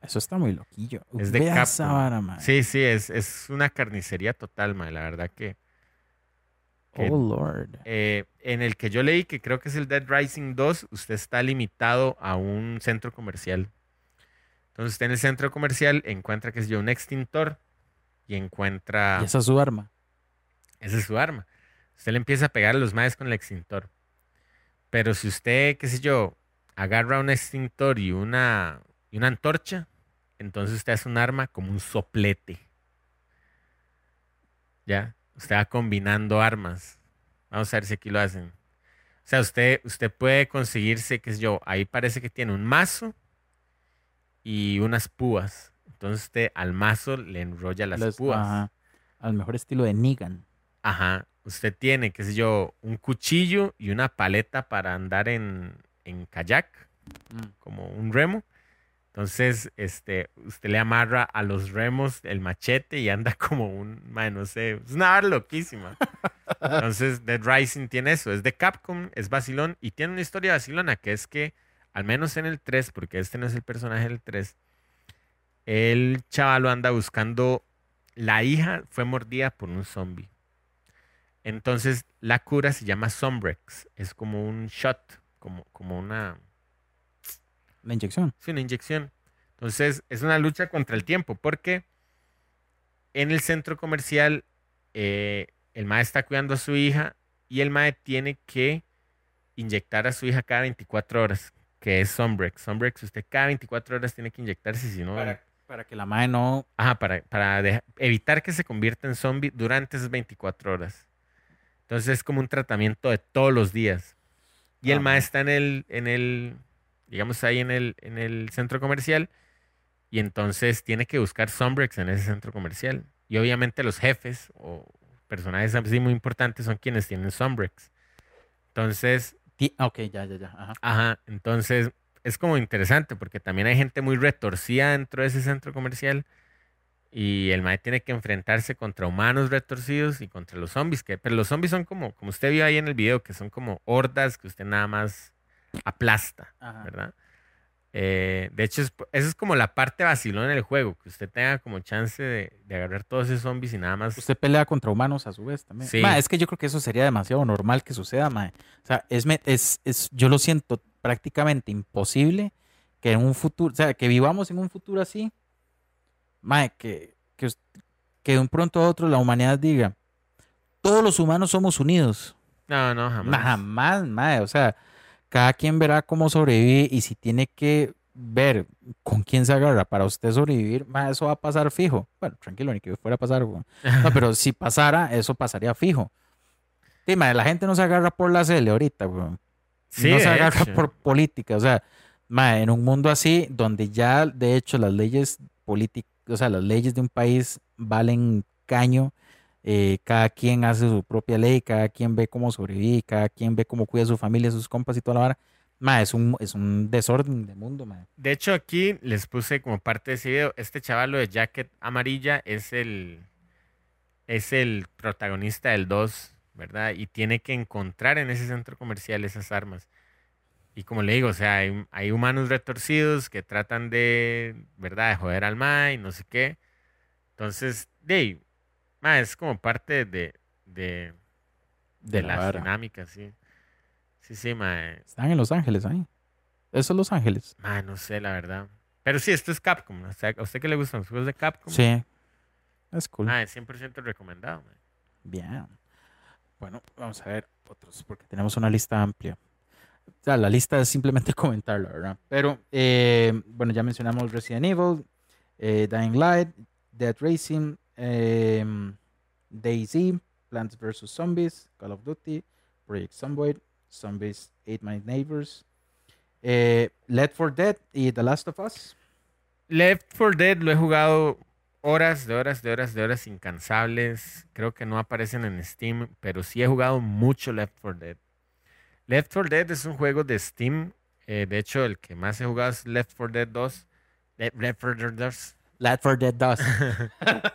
Eso está muy loquillo. Es de Capcom. Sí, sí, es, es una carnicería total, mae. La verdad que. que, Oh, Lord. eh, en el que yo leí que creo que es el Dead Rising 2, usted está limitado a un centro comercial. Entonces usted en el centro comercial encuentra, que es yo, un extintor y encuentra... Y esa es su arma. Esa es su arma. Usted le empieza a pegar a los maes con el extintor. Pero si usted, qué sé yo, agarra un extintor y una, y una antorcha, entonces usted hace un arma como un soplete. ¿Ya? Usted va combinando armas. Vamos a ver si aquí lo hacen. O sea, usted, usted puede conseguirse, qué sé yo, ahí parece que tiene un mazo y unas púas. Entonces usted al mazo le enrolla las púas. ajá. Al mejor estilo de Negan. Ajá. Usted tiene, qué sé yo, un cuchillo y una paleta para andar en, en kayak, como un remo. Entonces, este, usted le amarra a los remos el machete y anda [LAUGHS] como un, mae, no sé, es una vara loquísima. Entonces, Dead Rising tiene eso, es de Capcom, es vacilón y tiene una historia vacilona que es que, al menos en el 3, porque este no es el personaje del 3, el chavalo anda buscando, la hija fue mordida por un zombie. Entonces, la cura se llama Sombrex, es como un shot, como, como una, La inyección. es una inyección. Entonces, es una lucha contra el tiempo, porque en el centro comercial eh, el mae está cuidando a su hija y el mae tiene que inyectar a su hija cada 24 horas, que es Sombrex. Sombrex, usted cada 24 horas tiene que inyectarse, si no, Para- Para que la madre no. Ajá, para, para evitar que se convierta en zombie durante esas 24 horas. Entonces es como un tratamiento de todos los días. Y el Ah, ma man. está en el, en el, digamos ahí en el, en el centro comercial. Y entonces tiene que buscar Sombrex en ese centro comercial. Y obviamente los jefes o personajes así muy importantes son quienes tienen Sombrex. Entonces, ah, Ok, ya, ya, ya. Ajá. Ajá, entonces es como interesante porque también hay gente muy retorcida dentro de ese centro comercial y el mae tiene que enfrentarse contra humanos retorcidos y contra los zombies, que, pero los zombies son como, como usted vio ahí en el video, que son como hordas que usted nada más aplasta, Ajá. ¿verdad? Eh, de hecho, es- esa es como la parte vacilón del juego, que usted tenga como chance de, de agarrar todos esos zombies y nada más... Usted pelea contra humanos a su vez también. Sí. Ma, es que yo creo que eso sería demasiado normal que suceda, mae. O sea, es, me- es, es, yo lo siento prácticamente imposible que en un futuro, o sea, que vivamos en un futuro así, mae, que, que, que de un pronto a otro la humanidad diga, todos los humanos somos unidos. No, no, jamás. Jamás, mae. O sea, cada quien verá cómo sobrevivir y si tiene que ver con quién se agarra para usted sobrevivir, mae, eso va a pasar fijo. Bueno, tranquilo, ni que fuera a pasar. No, pero si pasara, eso pasaría fijo. Sí, mae, la gente no se agarra por la cele ahorita, weón. Sí, no se agarra hecho. por política. O sea, mae, en un mundo así, donde ya de hecho las leyes políticas, o sea, las leyes de un país valen caño, eh, cada quien hace su propia ley, cada quien ve cómo sobrevive, cada quien ve cómo cuida a su familia, sus compas y toda la vara. Mae, es un, es un desorden de mundo, mae. De hecho, aquí les puse como parte de ese video, este chavalo de jacket amarilla es el, es el protagonista del 2, ¿verdad? Y tiene que encontrar en ese centro comercial esas armas. Y como le digo, o sea, hay, hay humanos retorcidos que tratan de, ¿verdad? De joder al ma y no sé qué. Entonces, de ahí, ma, es como parte de, de, de, la las vara. dinámicas, sí. Sí, sí, ma. Están en Los Ángeles ahí. Eso es Los Ángeles. Ma, no sé, la verdad. Pero sí, esto es Capcom. O sea, ¿A usted qué le gustan los juegos de Capcom? Sí. Es cool. Ah, es 100% recomendado. man. Bien. Bueno, vamos a ver otros, porque tenemos una lista amplia. La lista es simplemente [LAUGHS] comentarla, ¿verdad? Pero, eh, bueno, ya mencionamos Resident Evil, eh, Dying Light, Dead Racing, em, DayZ, Plants vs. Zombies, Call of Duty, Project Zomboid, Zombies Ate My Neighbors, eh, Left 4 Dead y The Last of Us. Left 4 Dead lo he jugado horas de horas de horas de horas incansables. Creo que no aparecen en Steam, pero sí he jugado mucho Left 4 Dead. Left 4 Dead es un juego de Steam. eh, de hecho, el que más he jugado es Left 4 Dead 2. Le- Left 4 Dead 2. Left 4 Dead 2. [LAUGHS]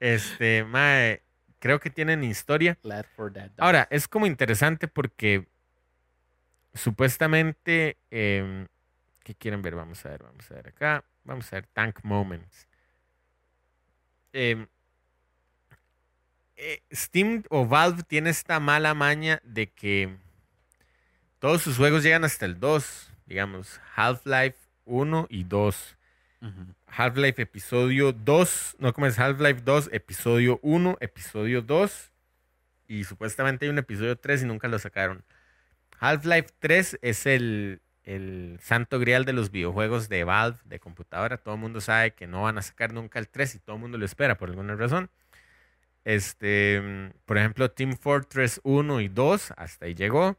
Este, mae, creo que tienen historia. Left 4 Dead 2. Ahora, es como interesante porque supuestamente, em, ¿qué quieren ver? Vamos a ver, vamos a ver acá. Vamos a ver Tank Moments. Em, eh, Steam o Valve tiene esta mala maña de que todos sus juegos llegan hasta el 2, digamos, Half-Life 1 y 2. Ujú. Half-Life episodio 2, no como es Half-Life 2, episodio 1, episodio 2 y supuestamente hay un episodio 3 y nunca lo sacaron. Half-Life 3 es el, el santo grial de los videojuegos de Valve de computadora. Todo el mundo sabe que no van a sacar nunca el 3 y todo el mundo lo espera por alguna razón. Este, por ejemplo, Team Fortress 1 y 2, hasta ahí llegó.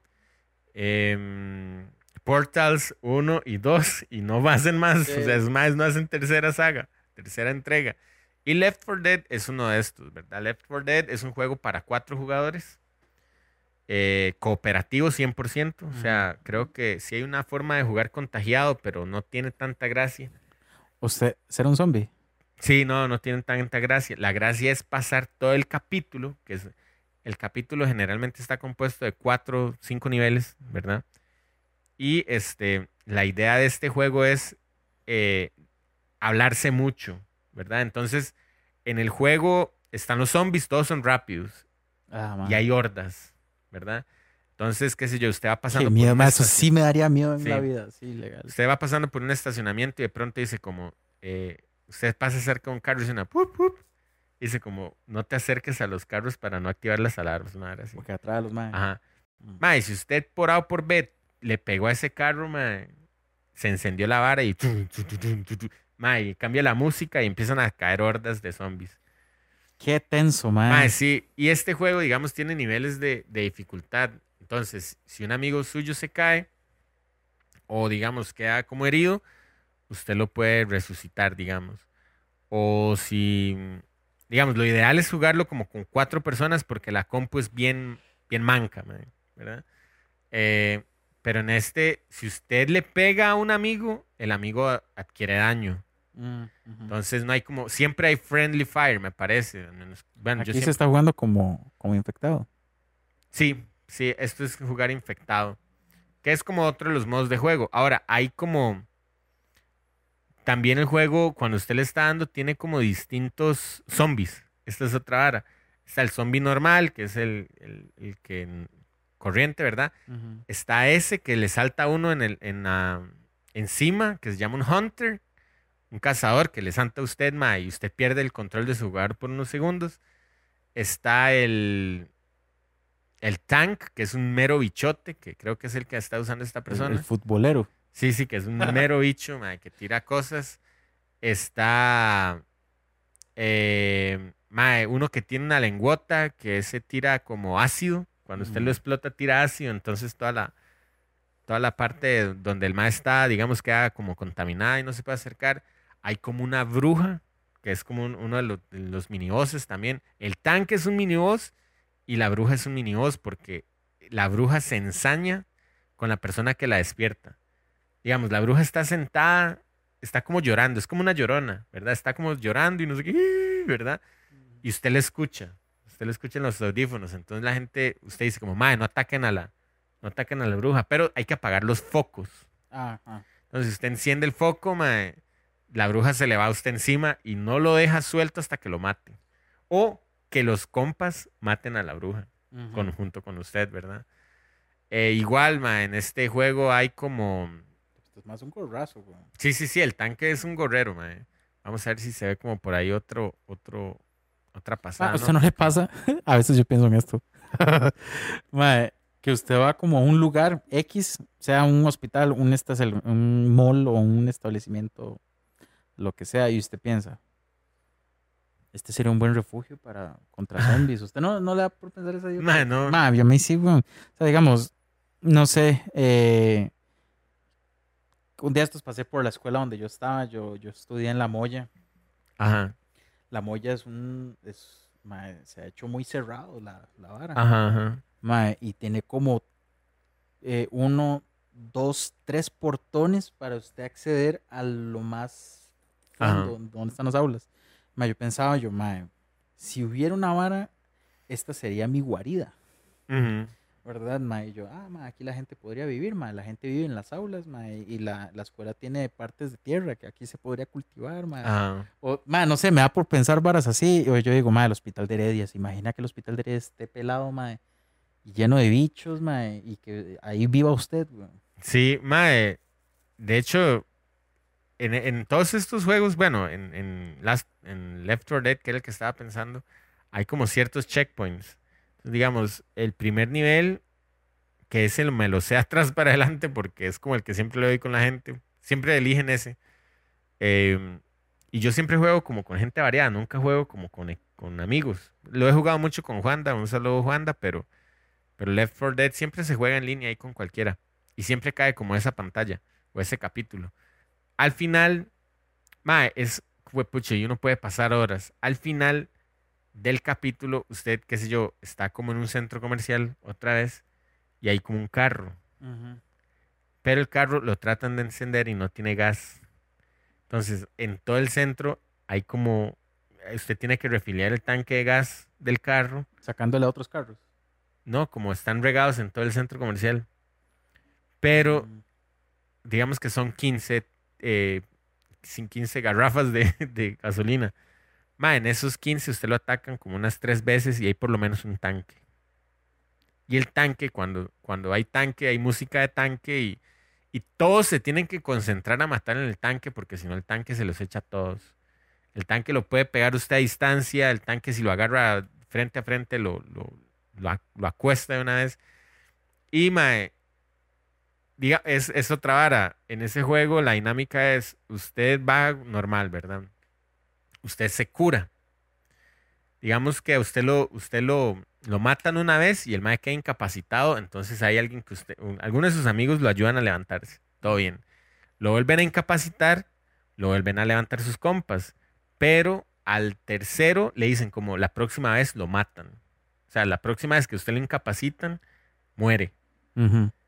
Em, Portals 1 y 2 y no [LAUGHS] hacen más. Sí. O sea, es más, no hacen tercera saga, tercera entrega. Y Left 4 Dead es uno de estos, ¿verdad? Left 4 Dead es un juego para cuatro jugadores. eh, cooperativo 100%. O sea, creo que sí hay una forma de jugar contagiado, pero no tiene tanta gracia. ¿Usted será un zombie? Sí, no, no tienen tanta gracia. La gracia es pasar todo el capítulo, que es el capítulo generalmente está compuesto de cuatro, cinco niveles, ¿verdad? Y este, la idea de este juego es eh, hablarse mucho, ¿verdad? Entonces, en el juego están los zombies, todos son rápidos Ah, y hay hordas, ¿verdad? Entonces, qué sé yo, usted va pasando Qué por miedo, ma, eso sí me daría miedo en Sí. la vida, sí, legal. Usted va pasando por un estacionamiento y de pronto dice como, eh, usted pasa cerca de un carro y dice una pup, pup. Dice como, no te acerques a los carros para no activar las alarmas, hora así. Porque atrás de los maes. Ajá. Mm. Ma, y si usted por A o por B le pegó a ese carro, ma, se encendió la vara y... y cambia la música y empiezan a caer hordas de zombies. Qué tenso, man. Mae, sí, y este juego, digamos, tiene niveles de, de dificultad. Entonces, si un amigo suyo se cae o, digamos, queda como herido, usted lo puede resucitar, digamos. O si, digamos, lo ideal es jugarlo como con cuatro personas porque la compu es bien, bien manca, ¿verdad? Eh, pero en este, si usted le pega a un amigo, el amigo adquiere daño. Mm. Entonces no hay como, siempre hay friendly fire, me parece. Bueno, Aquí yo se está jugando como, como infectado. Sí, sí, esto es jugar infectado. Que es como otro de los modos de juego. Ahora, hay como. También el juego, cuando usted le está dando, tiene como distintos zombies. Esta es otra vara. Está el zombie normal, que es el, el- el que. n- corriente, ¿verdad? Está ese que le salta a uno en el, en la- encima, que se llama un hunter. Un cazador que le salta a usted, ma, y usted pierde el control de su jugador por unos segundos. Está el, el tank, que es un mero bichote, que creo que es el que está usando esta El, persona. el futbolero. Sí, sí, que es un mero bicho, ma, que tira cosas. Está eh, ma, uno que tiene una lengüota, que ese tira como ácido. Cuando usted lo explota, tira ácido. Entonces toda la, toda la parte donde el ma está, digamos, queda como contaminada y no se puede acercar. Hay como una bruja, que es como un- uno de los, de los minibosses también. El tanque es un miniboss y la bruja es un miniboss porque la bruja se ensaña con la persona que la despierta. Digamos, la bruja está sentada, está como llorando, es como una llorona, ¿verdad? Está como llorando y no sé qué, [LAUGHS] ¿verdad? Y usted le escucha, usted le escucha en los audífonos. Entonces la gente, usted dice como, madre, no ataquen a la, no ataquen a la bruja, pero hay que apagar los focos. Ajá. Entonces, si usted enciende el foco, mae, la bruja se le va a usted encima y no lo deja suelto hasta que lo mate. O que los compas maten a la bruja con, junto con usted, ¿verdad? Eh, igual, mae, en este juego hay como... Esto es más un gorrazo, weón. Sí, sí, sí, el tanque es un gorrero, mae. Vamos a ver si se ve como por ahí otro, otro, otra pasada. Ah, ¿A usted no le pasa? [LAUGHS] A veces yo pienso en esto. [LAUGHS] Mae, que usted va como a un lugar X, sea un hospital, un, un mall o un establecimiento, lo que sea, y usted piensa, este sería un buen refugio para contra [LAUGHS] zombies. ¿Usted no, no le da por pensar esa idea? No. Ma, yo me sí, weón. O sea, digamos, no sé, eh, un día estos pasé por la escuela donde yo estaba, yo, yo estudié en La Moya. Ajá, La Moya es un, es, ma, se ha hecho muy cerrado la, la vara. ajá, ajá. Ma, y tiene como eh, uno, dos, tres portones para usted acceder a lo más Ajá. fondo, donde están las aulas. Ma, yo pensaba yo, ma, si hubiera una vara, esta sería mi guarida. Ujú. ¿Verdad, ma? Y yo, ah, ma, aquí la gente podría vivir, ma, la gente vive en las aulas, ma, y la, la escuela tiene partes de tierra que aquí se podría cultivar, ma. O, ma, no sé, me da por pensar varas así, o yo digo, ma, el hospital de Heredia, ¿se imagina que el hospital de Heredia esté pelado, ma, y lleno de bichos, ma, y que ahí viva usted, weón? Sí, mae. De hecho, en, en todos estos juegos, bueno, en, en, Last- en Left 4 Dead, que era el que estaba pensando, hay como ciertos checkpoints. Digamos, el primer nivel, que ese me lo sé atrás para adelante porque es como el que siempre le doy con la gente. Siempre eligen ese. Eh, y yo siempre juego como con gente variada, nunca juego como con, con amigos. Lo he jugado mucho con Juanda, un saludo Juanda, pero, pero Left 4 Dead siempre se juega en línea ahí con cualquiera. Y siempre cae como esa pantalla o ese capítulo. Al final, mae, es, pucha, y uno puede pasar horas. Al final del capítulo, usted, qué sé yo, está como en un centro comercial otra vez y hay como un carro. Pero el carro lo tratan de encender y no tiene gas. Entonces, en todo el centro hay como, usted tiene que refiliar el tanque de gas del carro. Sacándole a otros carros. No, como están regados en todo el centro comercial. Pero Mm. digamos que son 15, eh, sin 15 garrafas de, [LAUGHS] de gasolina. Ma, en esos 15 usted lo atacan como unas tres veces y hay por lo menos un tanque. Y el tanque, cuando, cuando hay tanque, hay música de tanque y, y todos se tienen que concentrar a matar en el tanque porque si no el tanque se los echa a todos. El tanque lo puede pegar usted a distancia, el tanque si lo agarra frente a frente lo, lo, lo, ac- lo acuesta de una vez. Y mae, diga, es, es otra vara. En ese juego la dinámica es, usted va normal, ¿verdad? Usted se cura. Digamos que usted lo, usted lo, lo matan una vez y el mae queda incapacitado, entonces hay alguien que usted, un- algunos de sus amigos lo ayudan a levantarse. Todo bien. Lo vuelven a incapacitar, lo vuelven a levantar sus compas, pero al tercero le dicen como la próxima vez lo matan. O sea, la próxima vez que usted lo incapacitan, muere.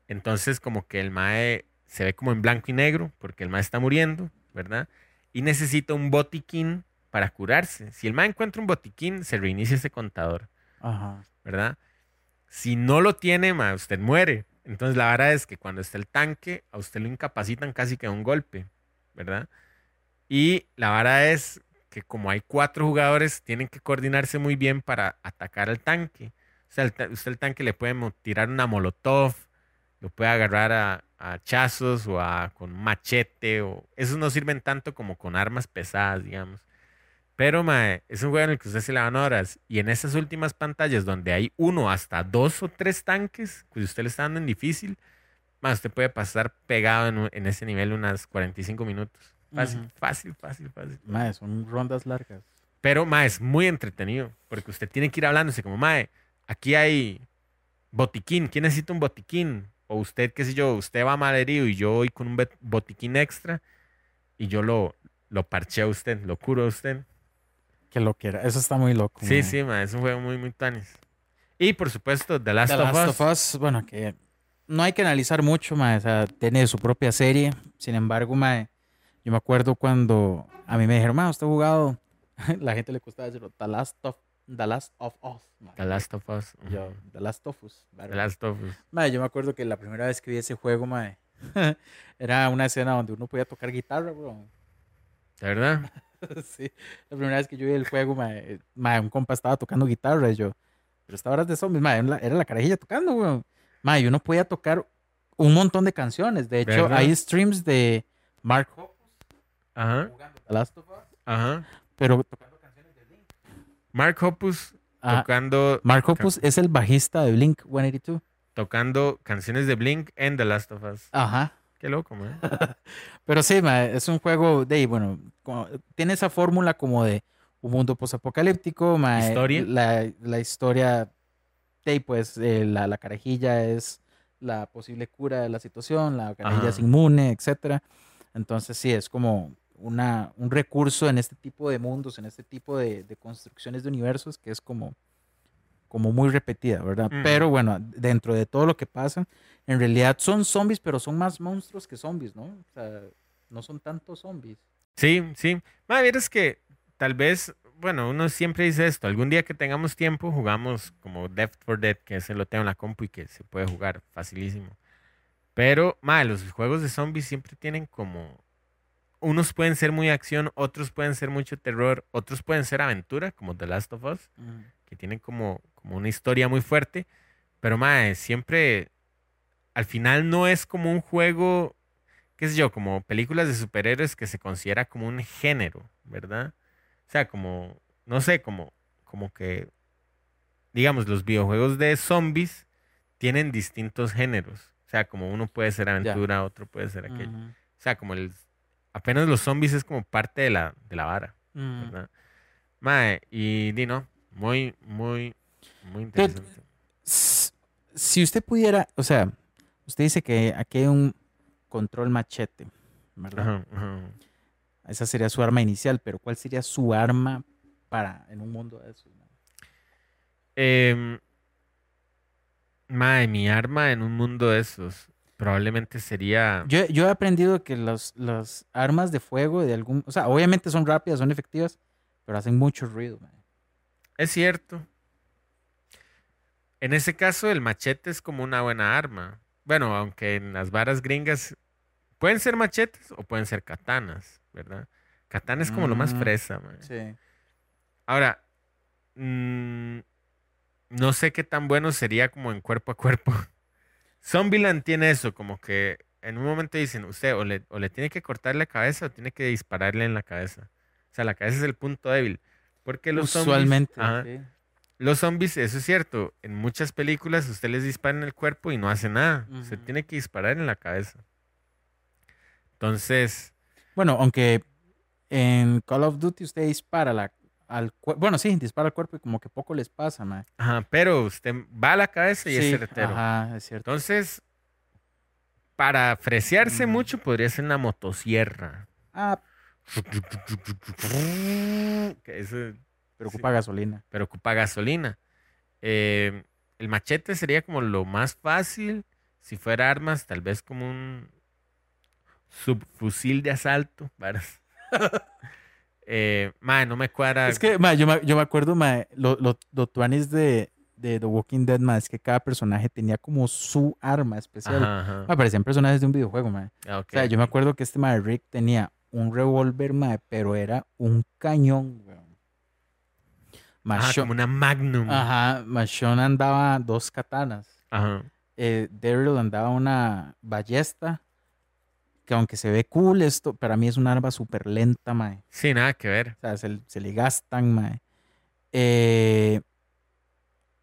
Entonces, como que el mae se ve como en blanco y negro, porque el mae está muriendo, ¿verdad? Y necesita un botiquín para curarse. Si el mae encuentra un botiquín, se reinicia ese contador, Ajá. ¿verdad? Si no lo tiene, mae, usted muere. Entonces, la verdad es que cuando está el tanque, a usted lo incapacitan casi que de un golpe, ¿verdad? Y la vara es que como hay cuatro jugadores, tienen que coordinarse muy bien para atacar al tanque. O sea, el usted el tanque le puede tirar una molotov, lo puede agarrar a, a hachazos o a, con machete. O, esos no sirven tanto como con armas pesadas, digamos. Pero, mae, es un juego en el que usted se le van horas. Y en esas últimas pantallas donde hay uno hasta dos o tres tanques, que usted le está dando en difícil, mae, usted puede pasar pegado en, en ese nivel unas 45 minutos. Fácil, Ujú. fácil, fácil, fácil. Mae, son rondas largas. Pero, mae, es muy entretenido. Porque usted tiene que ir hablándose como, mae, aquí hay botiquín. ¿Quién necesita un botiquín? O usted, qué sé yo, usted va mal herido y yo voy con un botiquín extra y yo lo, lo parcheo a usted, lo curo a usted. Que lo que era. Eso está muy loco. Sí, mae. sí, mae, es un juego muy, muy tanis. Y, por supuesto, The Last, The of, Last Us. of Us, bueno, que no hay que analizar mucho, mae, o sea, tiene su propia serie. Sin embargo, mae, yo me acuerdo cuando a mí me dijeron, mae, usted ha jugado, [LAUGHS] la gente le costaba decirlo, The Last of, The Last of Us. mae. The Last of Us. Yo. The Last of Us. The ¿verdad? Last of Us. Mae, yo me acuerdo que la primera vez que vi ese juego, mae, [LAUGHS] era una escena donde uno podía tocar guitarra, bro. ¿De verdad? [LAUGHS] [LAUGHS] sí, la primera vez que yo vi el juego, mae, mae, un compa estaba tocando guitarra y yo, pero esta hora de zombies, mae, era la, carajilla tocando, weón. Mae, y uno podía tocar un montón de canciones. De hecho, ¿Verdad? hay streams de Mark Hoppus Ajá, jugando The Last of Us, ajá. pero tocando canciones de Blink. Mark Hoppus Ah, tocando, Mark Hoppus es el bajista de Blink 182. tocando canciones de Blink en The Last of Us. Ajá. Qué loco, man. [LAUGHS] Pero sí, es un juego de, bueno, como- tiene esa fórmula como de un mundo posapocalíptico, ¿Historia? La, la historia, de, pues, eh, la, la carajilla es la posible cura de la situación, la carajilla es inmune, etcétera. Entonces sí, es como una, un recurso en este tipo de mundos, en este tipo de, de construcciones de universos que es como, como muy repetida, ¿verdad? Pero bueno, dentro de todo lo que pasa, en realidad son zombies, pero son más monstruos que zombies, ¿no? O sea, no son tantos zombies. Sí, sí. Más vieras que tal vez, bueno, uno siempre dice esto, algún día que tengamos tiempo jugamos como Left 4 Dead, que ese lo tengo en la compu y que se puede jugar facilísimo. Pero, madre, los juegos de zombies siempre tienen como... Unos pueden ser muy acción, otros pueden ser mucho terror, otros pueden ser aventura, como The Last of Us, que tienen como, como una historia muy fuerte. Pero, madre, siempre... Al final no es como un juego qué sé yo, como películas de superhéroes que se considera como un género, ¿verdad? O sea, como, no sé, como, como que, digamos, los videojuegos de zombies tienen distintos géneros. O sea, como uno puede ser aventura, otro puede ser aquello. O sea, como el, apenas los zombies es como parte de la, de la vara. ¿verdad? Mae, y di no, muy, muy, muy interesante. Si usted pudiera, o sea, usted dice que aquí hay un control machete, ¿verdad? Ajá, ajá. Esa sería su arma inicial, pero ¿cuál sería su arma para en un mundo de esos? man? Em, mae, mi arma en un mundo de esos probablemente sería... Yo, yo he aprendido que los, las armas de fuego de algún, o sea, obviamente son rápidas, son efectivas, pero hacen mucho ruido. man. Es cierto. En ese caso, el machete es como una buena arma. Bueno, aunque en las varas gringas pueden ser machetes o pueden ser katanas, ¿verdad? Katana es como lo más Mm, fresa, man. Sí. Ahora, mm, no sé qué tan bueno sería como en cuerpo a cuerpo. Zombieland tiene eso, como que en un momento dicen, usted o le, o le tiene que cortar la cabeza o tiene que dispararle en la cabeza. O sea, la cabeza es el punto débil. Porque los zombies- Usualmente. Ajá. sí. los zombies, eso es cierto. En muchas películas usted les dispara en el cuerpo y no hace nada. Ujú. tiene que disparar en la cabeza. Entonces, Bueno, aunque en Call of Duty usted dispara la, al cuerpo. Bueno, sí, dispara al cuerpo y como que poco les pasa, mae. ajá, pero usted va a la cabeza y es certero. Ajá, es cierto. Entonces, para freciarse Mm. mucho, podría ser una motosierra. Ah, Que eso, pero ocupa gasolina. pero ocupa gasolina. Eh, el machete sería como lo más fácil. Si fuera armas, tal vez como un subfusil de asalto. [LAUGHS] eh, mae, no me cuadra. Es que, mae, yo, me, yo me acuerdo, mae, lo, lo, lo tuanis de, de The Walking Dead, mae, es que cada personaje tenía como su arma especial. Ajá, ajá. Me parecían personajes de un videojuego, mae. Ah, ok, O sea, yo me acuerdo que este mae Rick tenía un revólver, mae, pero era un cañón, weón. Ajá, Sho- como una magnum. Ajá, Sean andaba dos katanas. Ajá. Eh, Daryl andaba una ballesta, que aunque se ve cool esto, para mí es una arma súper lenta, mae. Sí, nada que ver. O sea, se, se le gastan, mae. Eh,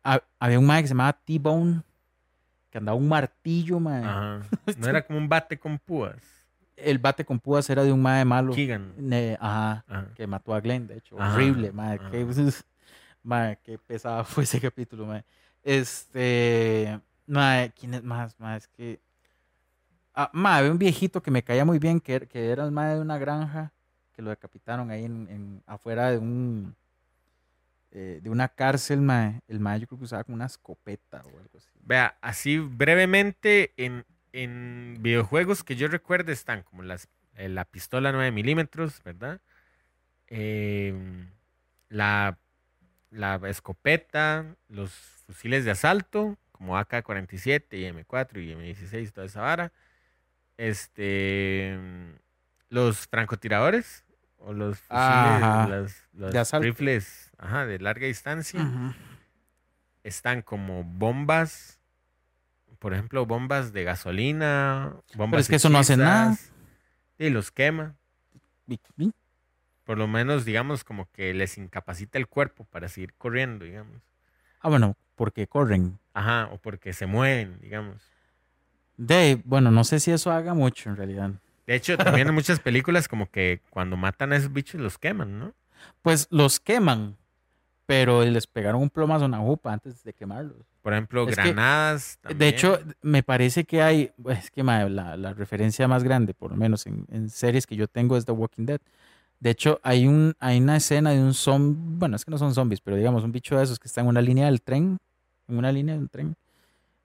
ha- había un mae que se llamaba T-Bone, que andaba un martillo, mae. Ajá. [LAUGHS] No era como un bate con púas. El bate con púas era de un mae malo. Keegan. Ne- ajá, Ajá. que mató a Glenn, de hecho. Ajá, Horrible, mae. Qué, [LAUGHS] mae, qué pesado fue ese capítulo, mae. Este. Mae, ¿quién es más? Mae, es que. Ah, mae, había un viejito que me caía muy bien, que, que era el mae de una granja, que lo decapitaron ahí en, en- afuera de un. eh, de una cárcel, mae. El mae yo creo que usaba como una escopeta o algo así. Vea, así brevemente, en, en videojuegos que yo recuerdo están como las, eh, la pistola 9 milímetros, ¿verdad? Em, la, la escopeta, los fusiles de asalto, como AK-47 y M4 y M16, toda esa vara. Este, los francotiradores o los fusiles, Ajá, las- los rifles ajá, de larga distancia están como bombas, por ejemplo, bombas de gasolina, bombas es que eso no hace nada. Y los quema. Por lo menos, digamos, como que les incapacita el cuerpo para seguir corriendo, digamos. Ah, bueno, porque corren. Ajá, o porque se mueven, digamos. De, bueno, no sé si eso haga mucho en realidad. De hecho, también en [LAUGHS] muchas películas como que cuando matan a esos bichos los queman, ¿no? Pues los queman, pero les pegaron un plomazo a una jupa antes de quemarlos. Por ejemplo, Es que, granadas. De hecho, me parece que hay, es que la, la referencia más grande, por lo menos en, en series que yo tengo, es The Walking Dead. De hecho, hay, un, hay una escena de un zombie, bueno, es que no son zombies, pero digamos, un bicho de esos que está en una línea del tren, en una línea del tren,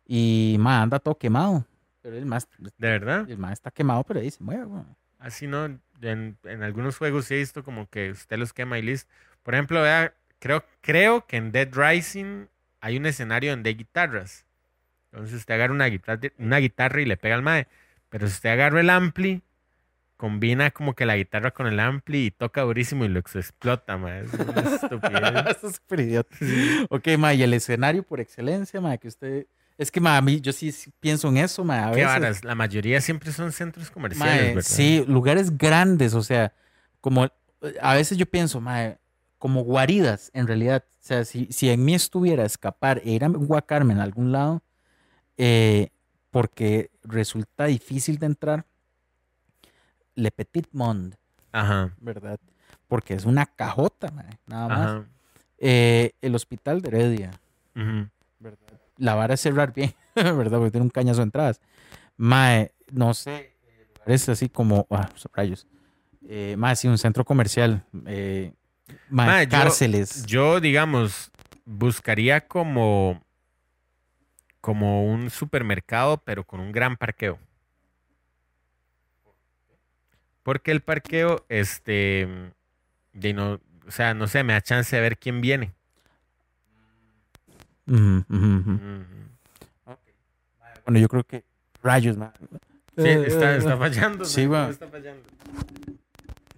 y mae, anda todo quemado. Pero el más, de verdad. el mae está quemado, pero ahí se mueve, weón. Así no, en, en algunos juegos sí he visto como que usted los quema y listo. Por ejemplo, vea, creo, creo que en Dead Rising hay un escenario donde hay guitarras. Entonces usted agarra una guitarra, una guitarra y le pega al mae. Pero si usted agarra el ampli, combina como que la guitarra con el ampli y toca durísimo y lo explota, mae. Es una [LAUGHS] estupidez. Es súper idiota. Ok, ma, y el escenario por excelencia, ma, que usted... Es que, ma, a mí, yo sí, pienso en eso, ma, a Qué varas, la mayoría siempre son centros comerciales, ¿verdad? sí, lugares grandes, o sea, como... A veces yo pienso, ma, como guaridas, en realidad. O sea, si, si en mí estuviera escapar e ir a guacarme en algún lado, eh, porque resulta difícil de entrar, Le Petit Monde, Ajá. ¿verdad? Porque es una cajota, ma, nada más. Ajá. Eh, el hospital de Heredia. ¿verdad? La vara es cerrar bien, [LAUGHS] ¿verdad? Porque tiene un cañazo de entradas. Mae, no sé, eh, lugares así como, ah, rayos. Eh, mae, sí, un centro comercial. Eh, mae, Mae, yo- cárceles. Yo, digamos, buscaría como, como un supermercado, pero con un gran parqueo. Porque el parqueo, este, de no, o sea, no sé, me da chance de ver quién viene. Ujú, ujú. Ujú. Bueno, yo creo que rayos. Sí, Eh, está, eh, está fallando. sí, va. Está fallando.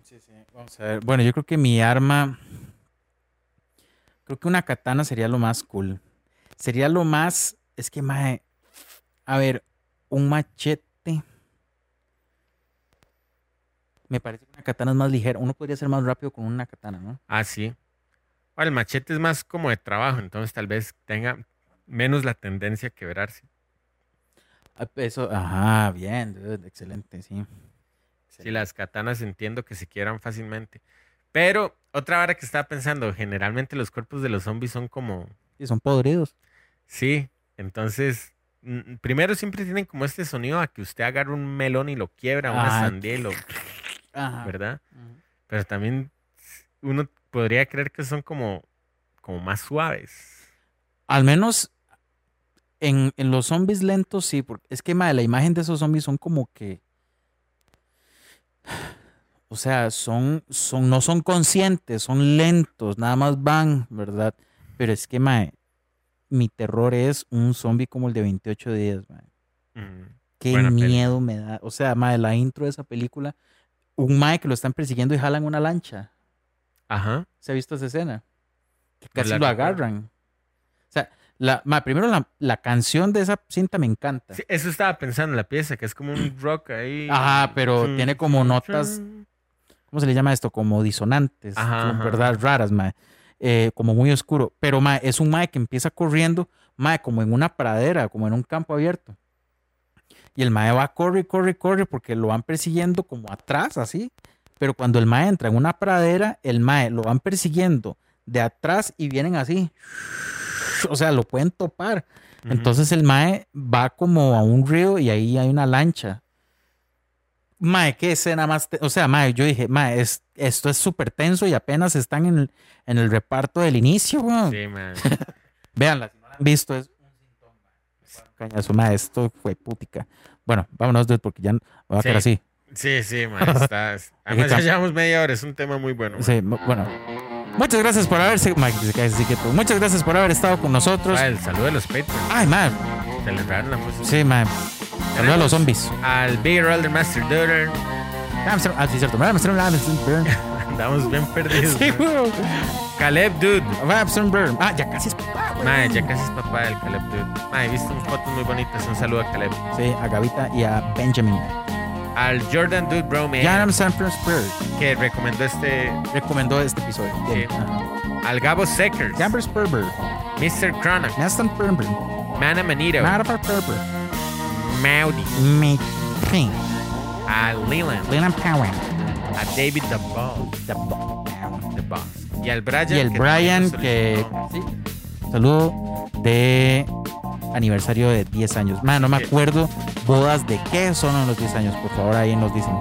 Sí, sí, Vamos a ver. Bueno, yo creo que mi arma. Creo que una katana sería lo más cool. Sería lo más. Es que, mae. A ver, un machete. Me parece que una katana es más ligera. Uno podría ser más rápido con una katana, ¿no? Ah, sí. Bueno, el machete es más como de trabajo, entonces tal vez tenga menos la tendencia a quebrarse. Ah, Eso, ajá, bien, dude, excelente, sí. Sí, las katanas entiendo que se quiebran fácilmente. Pero otra vara que estaba pensando, generalmente los cuerpos de los zombies son como, Sí, son podridos. sí, entonces, primero siempre tienen como este sonido a que usted agarra un melón y lo quiebra, una Ah, sandía y lo, [LAUGHS] Ajá. ¿verdad? Pero también uno podría creer que son como, como más suaves. Al menos en, en los zombies lentos, sí, porque es que mae, la imagen de esos zombies son como que. O sea, son, son, no son conscientes, son lentos, nada más van, ¿verdad? Pero es que, mae, mi terror es un zombie como el de 28 días, mae. Mm, Qué miedo me da. O sea, mae, la intro de esa película, un mae que lo están persiguiendo y jalan una lancha. Ajá. ¿Se ha visto esa escena? Que casi la lo agarran. O sea, la, ma, primero la, la canción de esa cinta me encanta. Sí, eso estaba pensando en la pieza, que es como un [CLEARS THROAT] rock ahí. Ajá, pero tiene como notas-. ¿Cómo se le llama esto? Como disonantes, Ajá, ajá. ¿verdad? Raras, ma. Eh, como muy oscuro. Pero ma, es un mae que empieza corriendo, ma, como en una pradera, como en un campo abierto. Y el mae va, corre, corre, corre, porque lo van persiguiendo como atrás, así. Pero cuando el mae entra en una pradera, el mae lo van persiguiendo de atrás y vienen así. O sea, lo pueden topar. Entonces el Mae va como a un río y ahí hay una lancha. Mae, qué escena más. O sea, Mae, yo dije, Mae, es, esto es súper tenso y apenas están en el, en el reparto del inicio, weón. Sí, man. [LAUGHS] Véanla, si no la han visto, es un. Cañazo, Mae, esto fue putica. Bueno, vámonos, dude, porque ya voy a quedar así. Sí, sí, [LAUGHS] man. Está, además ya llevamos media hora, es un tema muy bueno. man. Sí, bueno. Muchas gracias por haberse. Quieto. Muchas gracias por haber estado con nosotros. Ah, el saludo de los Patreons. Ay, Mae. Celebraron la música. Sí, Mae. Saludos a los zombies. Al Bigger Elder Master Daughter. Hamster- Ah, sí, cierto. Hamster- Hamster- [LAUGHS] Andamos bien perdidos. Sí, man. Caleb Dude. Ah, ya casi es papá, güey. Mae, ya casi es papá del Caleb Dude. Mae, he visto unas fotos muy bonitas. Un saludo a Caleb. Sí, a Gavita y a Benjamin. Al Jordan Dude Bro Man, Jan Sanford que recomendó este. recomendó este episodio. Sí. Al Gabo Seckers. Perber. Mr. Chronic. Nastan Perber. Mana Manito. Marva Perber. Maudi. Me King. A Leland. Leland Power. A David The Ball. The Bo- The Boss. Y al Brian. Y el que Brian que. Sí. Saludo de aniversario de 10 años. Man, no me acuerdo bodas de qué son los 10 años. Por favor, ahí nos dicen.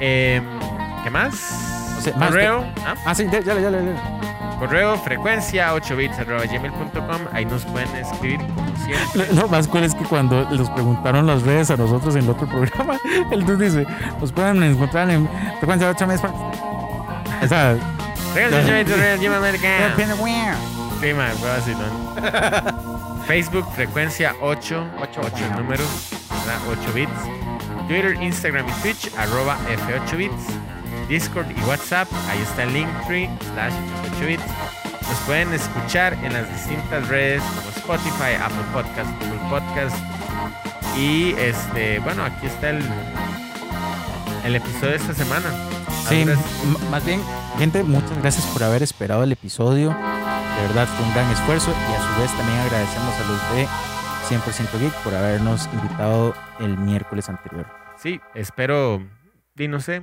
Em, ¿Qué más? O sea, más Correo. ¿ah? Ah, sí, ya, ya, ya, ya. Correo frecuencia 8 bits arroba gmail.com. Ahí nos pueden escribir como siempre. Lo, lo más cool es que cuando nos preguntaron las redes a nosotros en el otro programa, [LAUGHS] el dude dice, nos pueden encontrar en frecuencia 8 meses. O sea, Sí, man, fue así, ¿no? [LAUGHS] Facebook, frecuencia 8, 8, 8 números, ¿verdad? 8 bits. Twitter, Instagram y Twitch, arroba F8 bits. Discord y WhatsApp, ahí está el Linktree, slash 8 bits. Nos pueden escuchar en las distintas redes como Spotify, Apple Podcast, Google Podcast. Y este, bueno, aquí está el, el episodio de esta semana. sí, más bien, gente, muchas gracias por haber esperado el episodio. De verdad fue un gran esfuerzo y a su vez también agradecemos a los de 100% Geek por habernos invitado el miércoles anterior. Sí, espero, y no sé,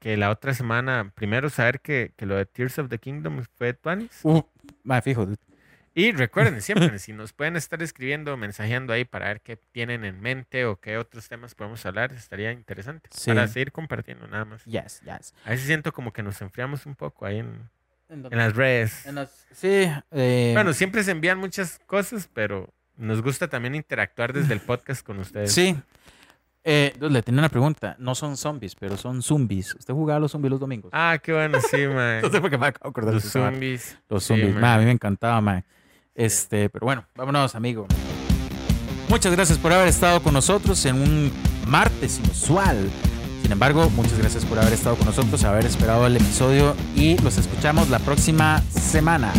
que la otra semana, primero saber que, que lo de Tears of the Kingdom fue Tuanis. Uh, ma, fijo, dude. Y recuerden [LAUGHS] siempre, si nos pueden estar escribiendo, mensajeando ahí para ver qué tienen en mente o qué otros temas podemos hablar, estaría interesante. Sí. Para seguir compartiendo nada más. Yes, yes. A veces siento como que nos enfriamos un poco ahí en, En en las redes. las- sí, eh, Bueno, siempre se envían muchas cosas, pero nos gusta también interactuar desde el [LAUGHS] podcast con ustedes. sí. Eh, le tenía una pregunta. No son zombies, pero son zombies. ¿Usted jugaba a los zombies los domingos? Ah, qué bueno, sí, [LAUGHS] mae. no sé por qué me acabo de acordar Los zombies. Los Sí, zombies. man. Ma, a mí me encantaba, ma. Este, pero bueno, vámonos, amigo. Muchas gracias por haber estado con nosotros en un martes inusual. Sin embargo, muchas gracias por haber estado con nosotros, haber esperado el episodio y los escuchamos la próxima semana.